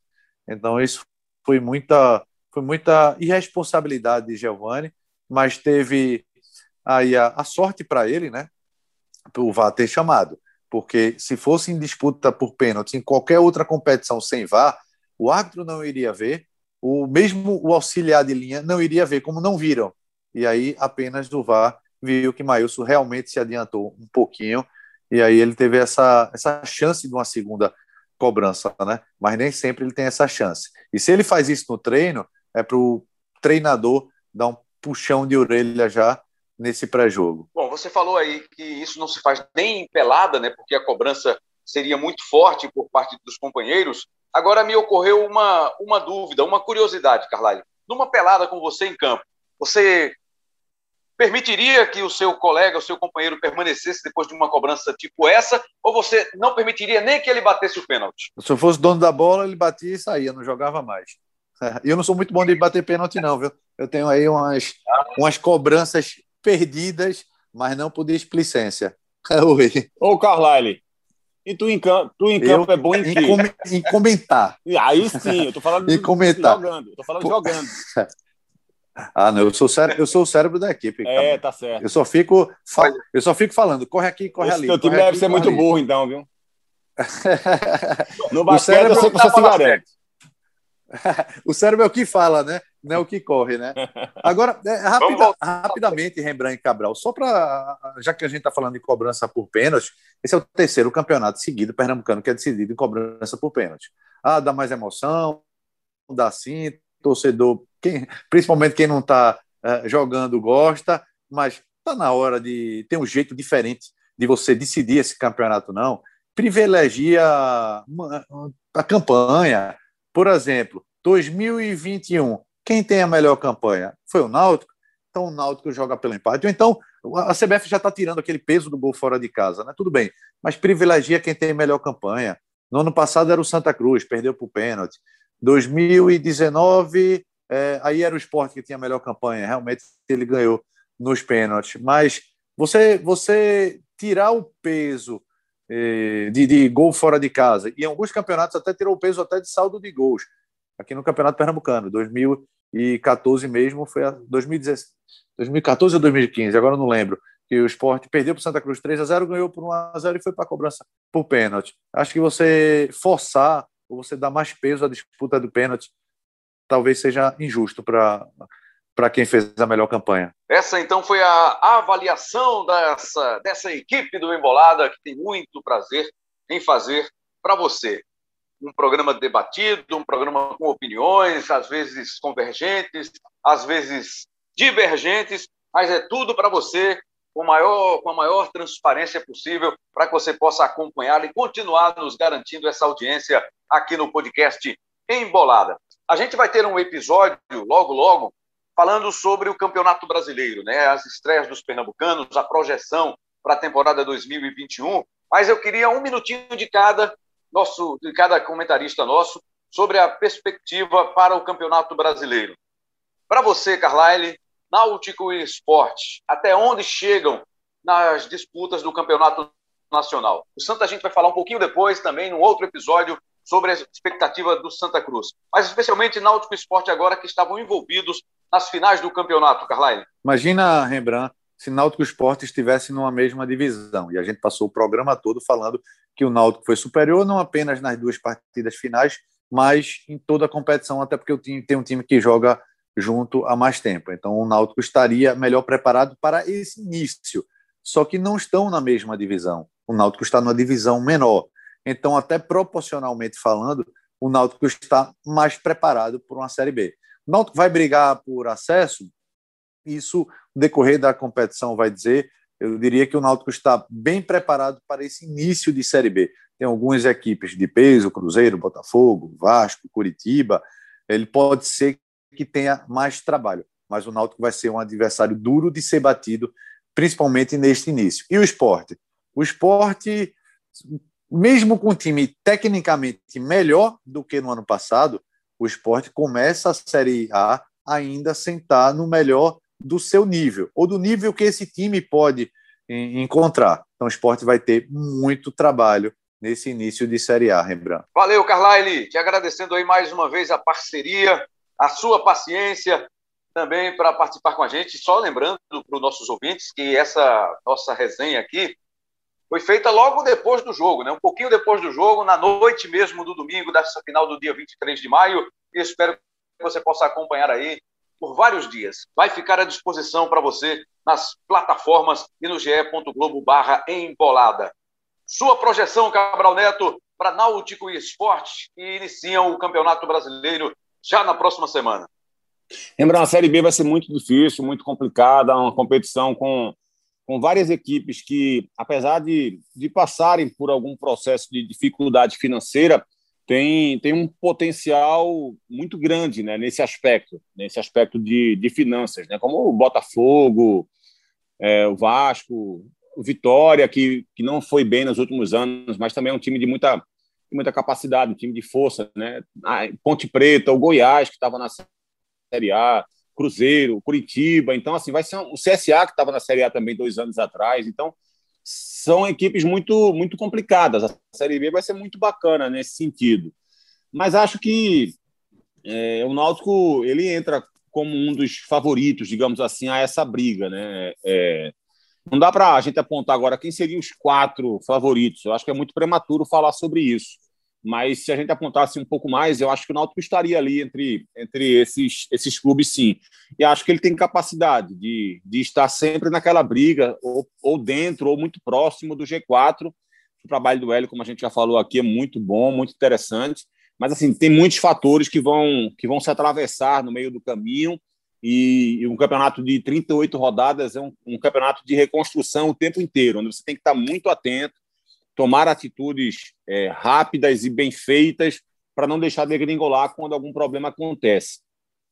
Então isso foi muita, foi muita irresponsabilidade de Giovani, mas teve aí a, a sorte para ele, né? O VAR ter chamado porque se fosse em disputa por pênalti em qualquer outra competição sem VAR, o árbitro não iria ver, o mesmo o auxiliar de linha não iria ver, como não viram. E aí apenas do VAR viu que Maílson realmente se adiantou um pouquinho e aí ele teve essa, essa chance de uma segunda cobrança, né? Mas nem sempre ele tem essa chance. E se ele faz isso no treino, é para o treinador dar um puxão de orelha já nesse pré-jogo? Bom, você falou aí que isso não se faz nem em pelada, né? Porque a cobrança seria muito forte por parte dos companheiros. Agora me ocorreu uma, uma dúvida, uma curiosidade, Carlalho. Numa pelada com você em campo, você permitiria que o seu colega, o seu companheiro permanecesse depois de uma cobrança tipo essa, ou você não permitiria nem que ele batesse o pênalti? Se eu fosse dono da bola, ele batia e saía, não jogava mais. E eu não sou muito bom de bater pênalti, não, viu? Eu tenho aí umas, umas cobranças perdidas mas não por displicência. Oi. Ô, Carlyle, e tu em campo, tu em campo é bom em? Em, em comentar. Aí sim, eu tô falando em comentar. jogando. Eu tô falando Pô. jogando. Ah, não, eu sou, eu sou o cérebro da equipe. É, tá certo. Eu só fico, eu só fico falando, corre aqui, corre Esse ali. Teu time deve ser muito ali. burro, então, viu? no basquete, eu sei que você se garante. o cérebro é o que fala, né? Não é o que corre, né? Agora, é, rapida, rapidamente, Rembrandt e Cabral, só para. Já que a gente está falando de cobrança por pênalti, esse é o terceiro campeonato seguido pernambucano que é decidido em cobrança por pênalti. Ah, dá mais emoção, dá sim, torcedor, quem, principalmente quem não está uh, é, jogando, gosta, mas está na hora de ter um jeito diferente de você decidir esse campeonato, não. Privilegia a campanha por exemplo, 2021, quem tem a melhor campanha? Foi o Náutico. Então o Náutico joga pelo empate. Ou então a CBF já está tirando aquele peso do gol fora de casa, né? Tudo bem, mas privilegia quem tem a melhor campanha. No ano passado era o Santa Cruz, perdeu por pênalti. 2019, é, aí era o esporte que tinha a melhor campanha. Realmente ele ganhou nos pênaltis. Mas você, você tirar o peso de, de, gol fora de casa. E em alguns campeonatos até tirou o peso até de saldo de gols. Aqui no Campeonato Pernambucano, 2014 mesmo, foi a 2014 ou 2015, agora não lembro. Que o esporte perdeu para o Santa Cruz 3 a 0 ganhou por 1 a 0 e foi para a cobrança por pênalti. Acho que você forçar ou você dar mais peso à disputa do pênalti talvez seja injusto para para quem fez a melhor campanha. Essa então foi a avaliação dessa, dessa equipe do Embolada, que tem muito prazer em fazer para você. Um programa debatido, um programa com opiniões, às vezes convergentes, às vezes divergentes, mas é tudo para você com, maior, com a maior transparência possível, para que você possa acompanhar e continuar nos garantindo essa audiência aqui no podcast Embolada. A gente vai ter um episódio logo, logo, falando sobre o Campeonato Brasileiro, né? As estreias dos pernambucanos, a projeção para a temporada 2021. Mas eu queria um minutinho de cada nosso, de cada comentarista nosso sobre a perspectiva para o Campeonato Brasileiro. Para você, Carlyle, Náutico e Esporte, até onde chegam nas disputas do Campeonato Nacional? O Santa a gente vai falar um pouquinho depois, também, num outro episódio, sobre a expectativa do Santa Cruz. Mas especialmente Náutico e Esporte agora que estavam envolvidos nas finais do campeonato, Carlyle? Imagina, Rembrandt, se Náutico e Esporte estivessem numa mesma divisão. E a gente passou o programa todo falando que o Náutico foi superior, não apenas nas duas partidas finais, mas em toda a competição, até porque o time tem um time que joga junto há mais tempo. Então o Náutico estaria melhor preparado para esse início. Só que não estão na mesma divisão. O Náutico está numa divisão menor. Então, até proporcionalmente falando, o Náutico está mais preparado para uma Série B. Náutico vai brigar por acesso, isso no decorrer da competição vai dizer. Eu diria que o Náutico está bem preparado para esse início de Série B. Tem algumas equipes de peso, Cruzeiro, Botafogo, Vasco, Curitiba. Ele pode ser que tenha mais trabalho, mas o Náutico vai ser um adversário duro de ser batido, principalmente neste início. E o esporte? O esporte, mesmo com um time tecnicamente melhor do que no ano passado, o esporte começa a Série A ainda sem estar no melhor do seu nível, ou do nível que esse time pode encontrar. Então o esporte vai ter muito trabalho nesse início de Série A, Rembrandt. Valeu, Carlyle. Te agradecendo aí mais uma vez a parceria, a sua paciência também para participar com a gente. Só lembrando para os nossos ouvintes que essa nossa resenha aqui foi feita logo depois do jogo, né? um pouquinho depois do jogo, na noite mesmo do domingo, dessa final do dia 23 de maio. E espero que você possa acompanhar aí por vários dias. Vai ficar à disposição para você nas plataformas e no ge.globo barra embolada. Sua projeção, Cabral Neto, para Náutico e Esporte, que iniciam o Campeonato Brasileiro já na próxima semana. Lembrar, a Série B vai ser muito difícil, muito complicada, uma competição com com várias equipes que, apesar de, de passarem por algum processo de dificuldade financeira, tem, tem um potencial muito grande né, nesse aspecto, nesse aspecto de, de finanças, né, como o Botafogo, é, o Vasco, o Vitória, que, que não foi bem nos últimos anos, mas também é um time de muita, de muita capacidade, um time de força. Né? Ponte Preta, o Goiás, que estava na Série A, Cruzeiro, Curitiba. Então, assim, vai ser um, o CSA, que estava na Série A também dois anos atrás. Então, são equipes muito, muito complicadas. A Série B vai ser muito bacana nesse sentido. Mas acho que é, o Náutico ele entra como um dos favoritos, digamos assim, a essa briga, né? É, não dá para a gente apontar agora quem seriam os quatro favoritos. Eu acho que é muito prematuro falar sobre isso. Mas se a gente apontasse um pouco mais, eu acho que o Náutico estaria ali entre, entre esses, esses clubes, sim. E acho que ele tem capacidade de, de estar sempre naquela briga, ou, ou dentro, ou muito próximo do G4. O trabalho do Hélio, como a gente já falou aqui, é muito bom, muito interessante. Mas, assim, tem muitos fatores que vão, que vão se atravessar no meio do caminho. E, e um campeonato de 38 rodadas é um, um campeonato de reconstrução o tempo inteiro, onde você tem que estar muito atento, tomar atitudes é, rápidas e bem feitas para não deixar de gringolar quando algum problema acontece.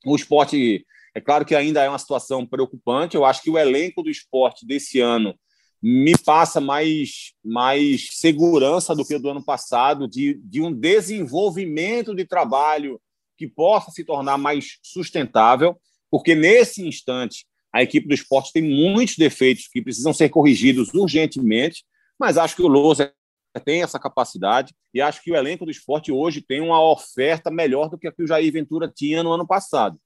O esporte, é claro que ainda é uma situação preocupante. Eu acho que o elenco do esporte desse ano me passa mais, mais segurança do que do ano passado, de, de um desenvolvimento de trabalho que possa se tornar mais sustentável, porque nesse instante a equipe do esporte tem muitos defeitos que precisam ser corrigidos urgentemente, mas acho que o Lousa tem essa capacidade e acho que o elenco do esporte hoje tem uma oferta melhor do que a que o Jair Ventura tinha no ano passado.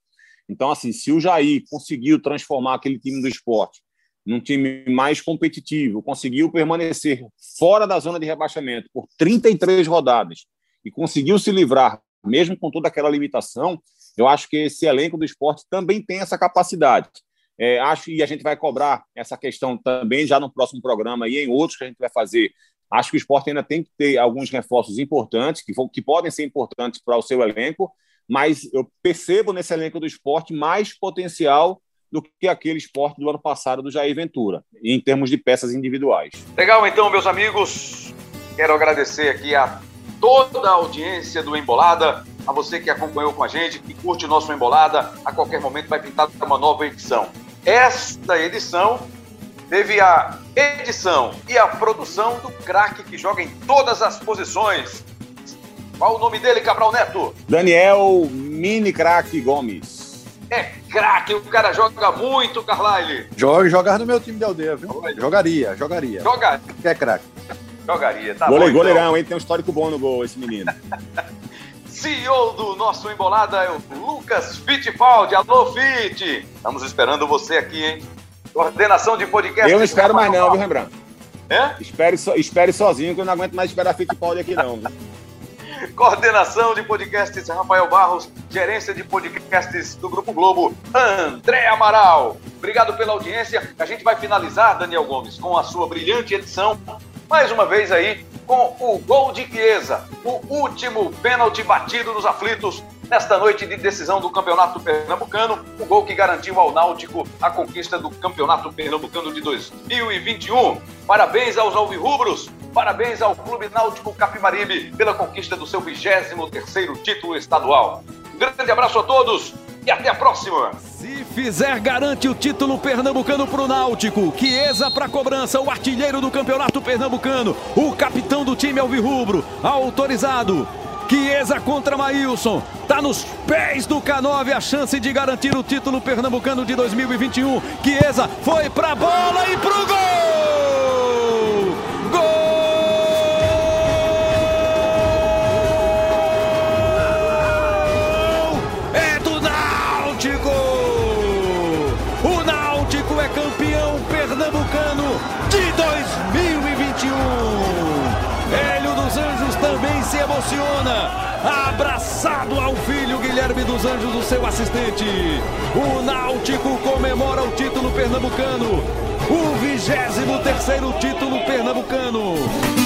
Então, assim, se o Jair conseguiu transformar aquele time do esporte num time mais competitivo, conseguiu permanecer fora da zona de rebaixamento por 33 rodadas e conseguiu se livrar, mesmo com toda aquela limitação, eu acho que esse elenco do esporte também tem essa capacidade. É, acho e a gente vai cobrar essa questão também já no próximo programa e em outros que a gente vai fazer. Acho que o esporte ainda tem que ter alguns reforços importantes, que, que podem ser importantes para o seu elenco, mas eu percebo nesse elenco do esporte mais potencial do que aquele esporte do ano passado do Jair Ventura, em termos de peças individuais. Legal, então, meus amigos. Quero agradecer aqui a toda a audiência do Embolada, a você que acompanhou com a gente, que curte o nosso Embolada. A qualquer momento vai pintar uma nova edição. Esta edição teve a edição e a produção do craque que joga em todas as posições. Qual o nome dele, Cabral Neto? Daniel Mini Craque Gomes. É craque, o cara joga muito, Carlyle. Joga, jogar no meu time de aldeia, viu? Jogaria, jogaria. Joga. É craque. Jogaria, tá Gole, bom. Goleirão, então. hein? Tem um histórico bom no gol, esse menino. CEO do nosso Embolada é o Lucas Fittipaldi. Alô, Fit! Estamos esperando você aqui, hein? Coordenação de podcast. Eu não espero mais não, viu, Rembrandt? É? Espere, so, espere sozinho, que eu não aguento mais esperar Fittipaldi aqui não. Coordenação de podcasts Rafael Barros, gerência de podcasts do Grupo Globo, André Amaral. Obrigado pela audiência. A gente vai finalizar, Daniel Gomes, com a sua brilhante edição, mais uma vez aí, com o gol de Chiesa, o último pênalti batido nos aflitos nesta noite de decisão do Campeonato Pernambucano, o gol que garantiu ao Náutico a conquista do Campeonato Pernambucano de 2021. Parabéns aos alvirrubros, parabéns ao Clube Náutico Capibaribe pela conquista do seu 23º título estadual. Um grande abraço a todos e até a próxima. Se fizer, garante o título pernambucano pro Náutico. Chiesa pra cobrança, o artilheiro do campeonato pernambucano, o capitão do time alvirrubro, autorizado. Chiesa contra Maílson. Tá nos pés do K9 a chance de garantir o título pernambucano de 2021. Chiesa foi pra bola e pro gol! Gol! Emociona, abraçado ao filho Guilherme dos Anjos, o seu assistente. O Náutico comemora o título pernambucano, o 23 terceiro título pernambucano.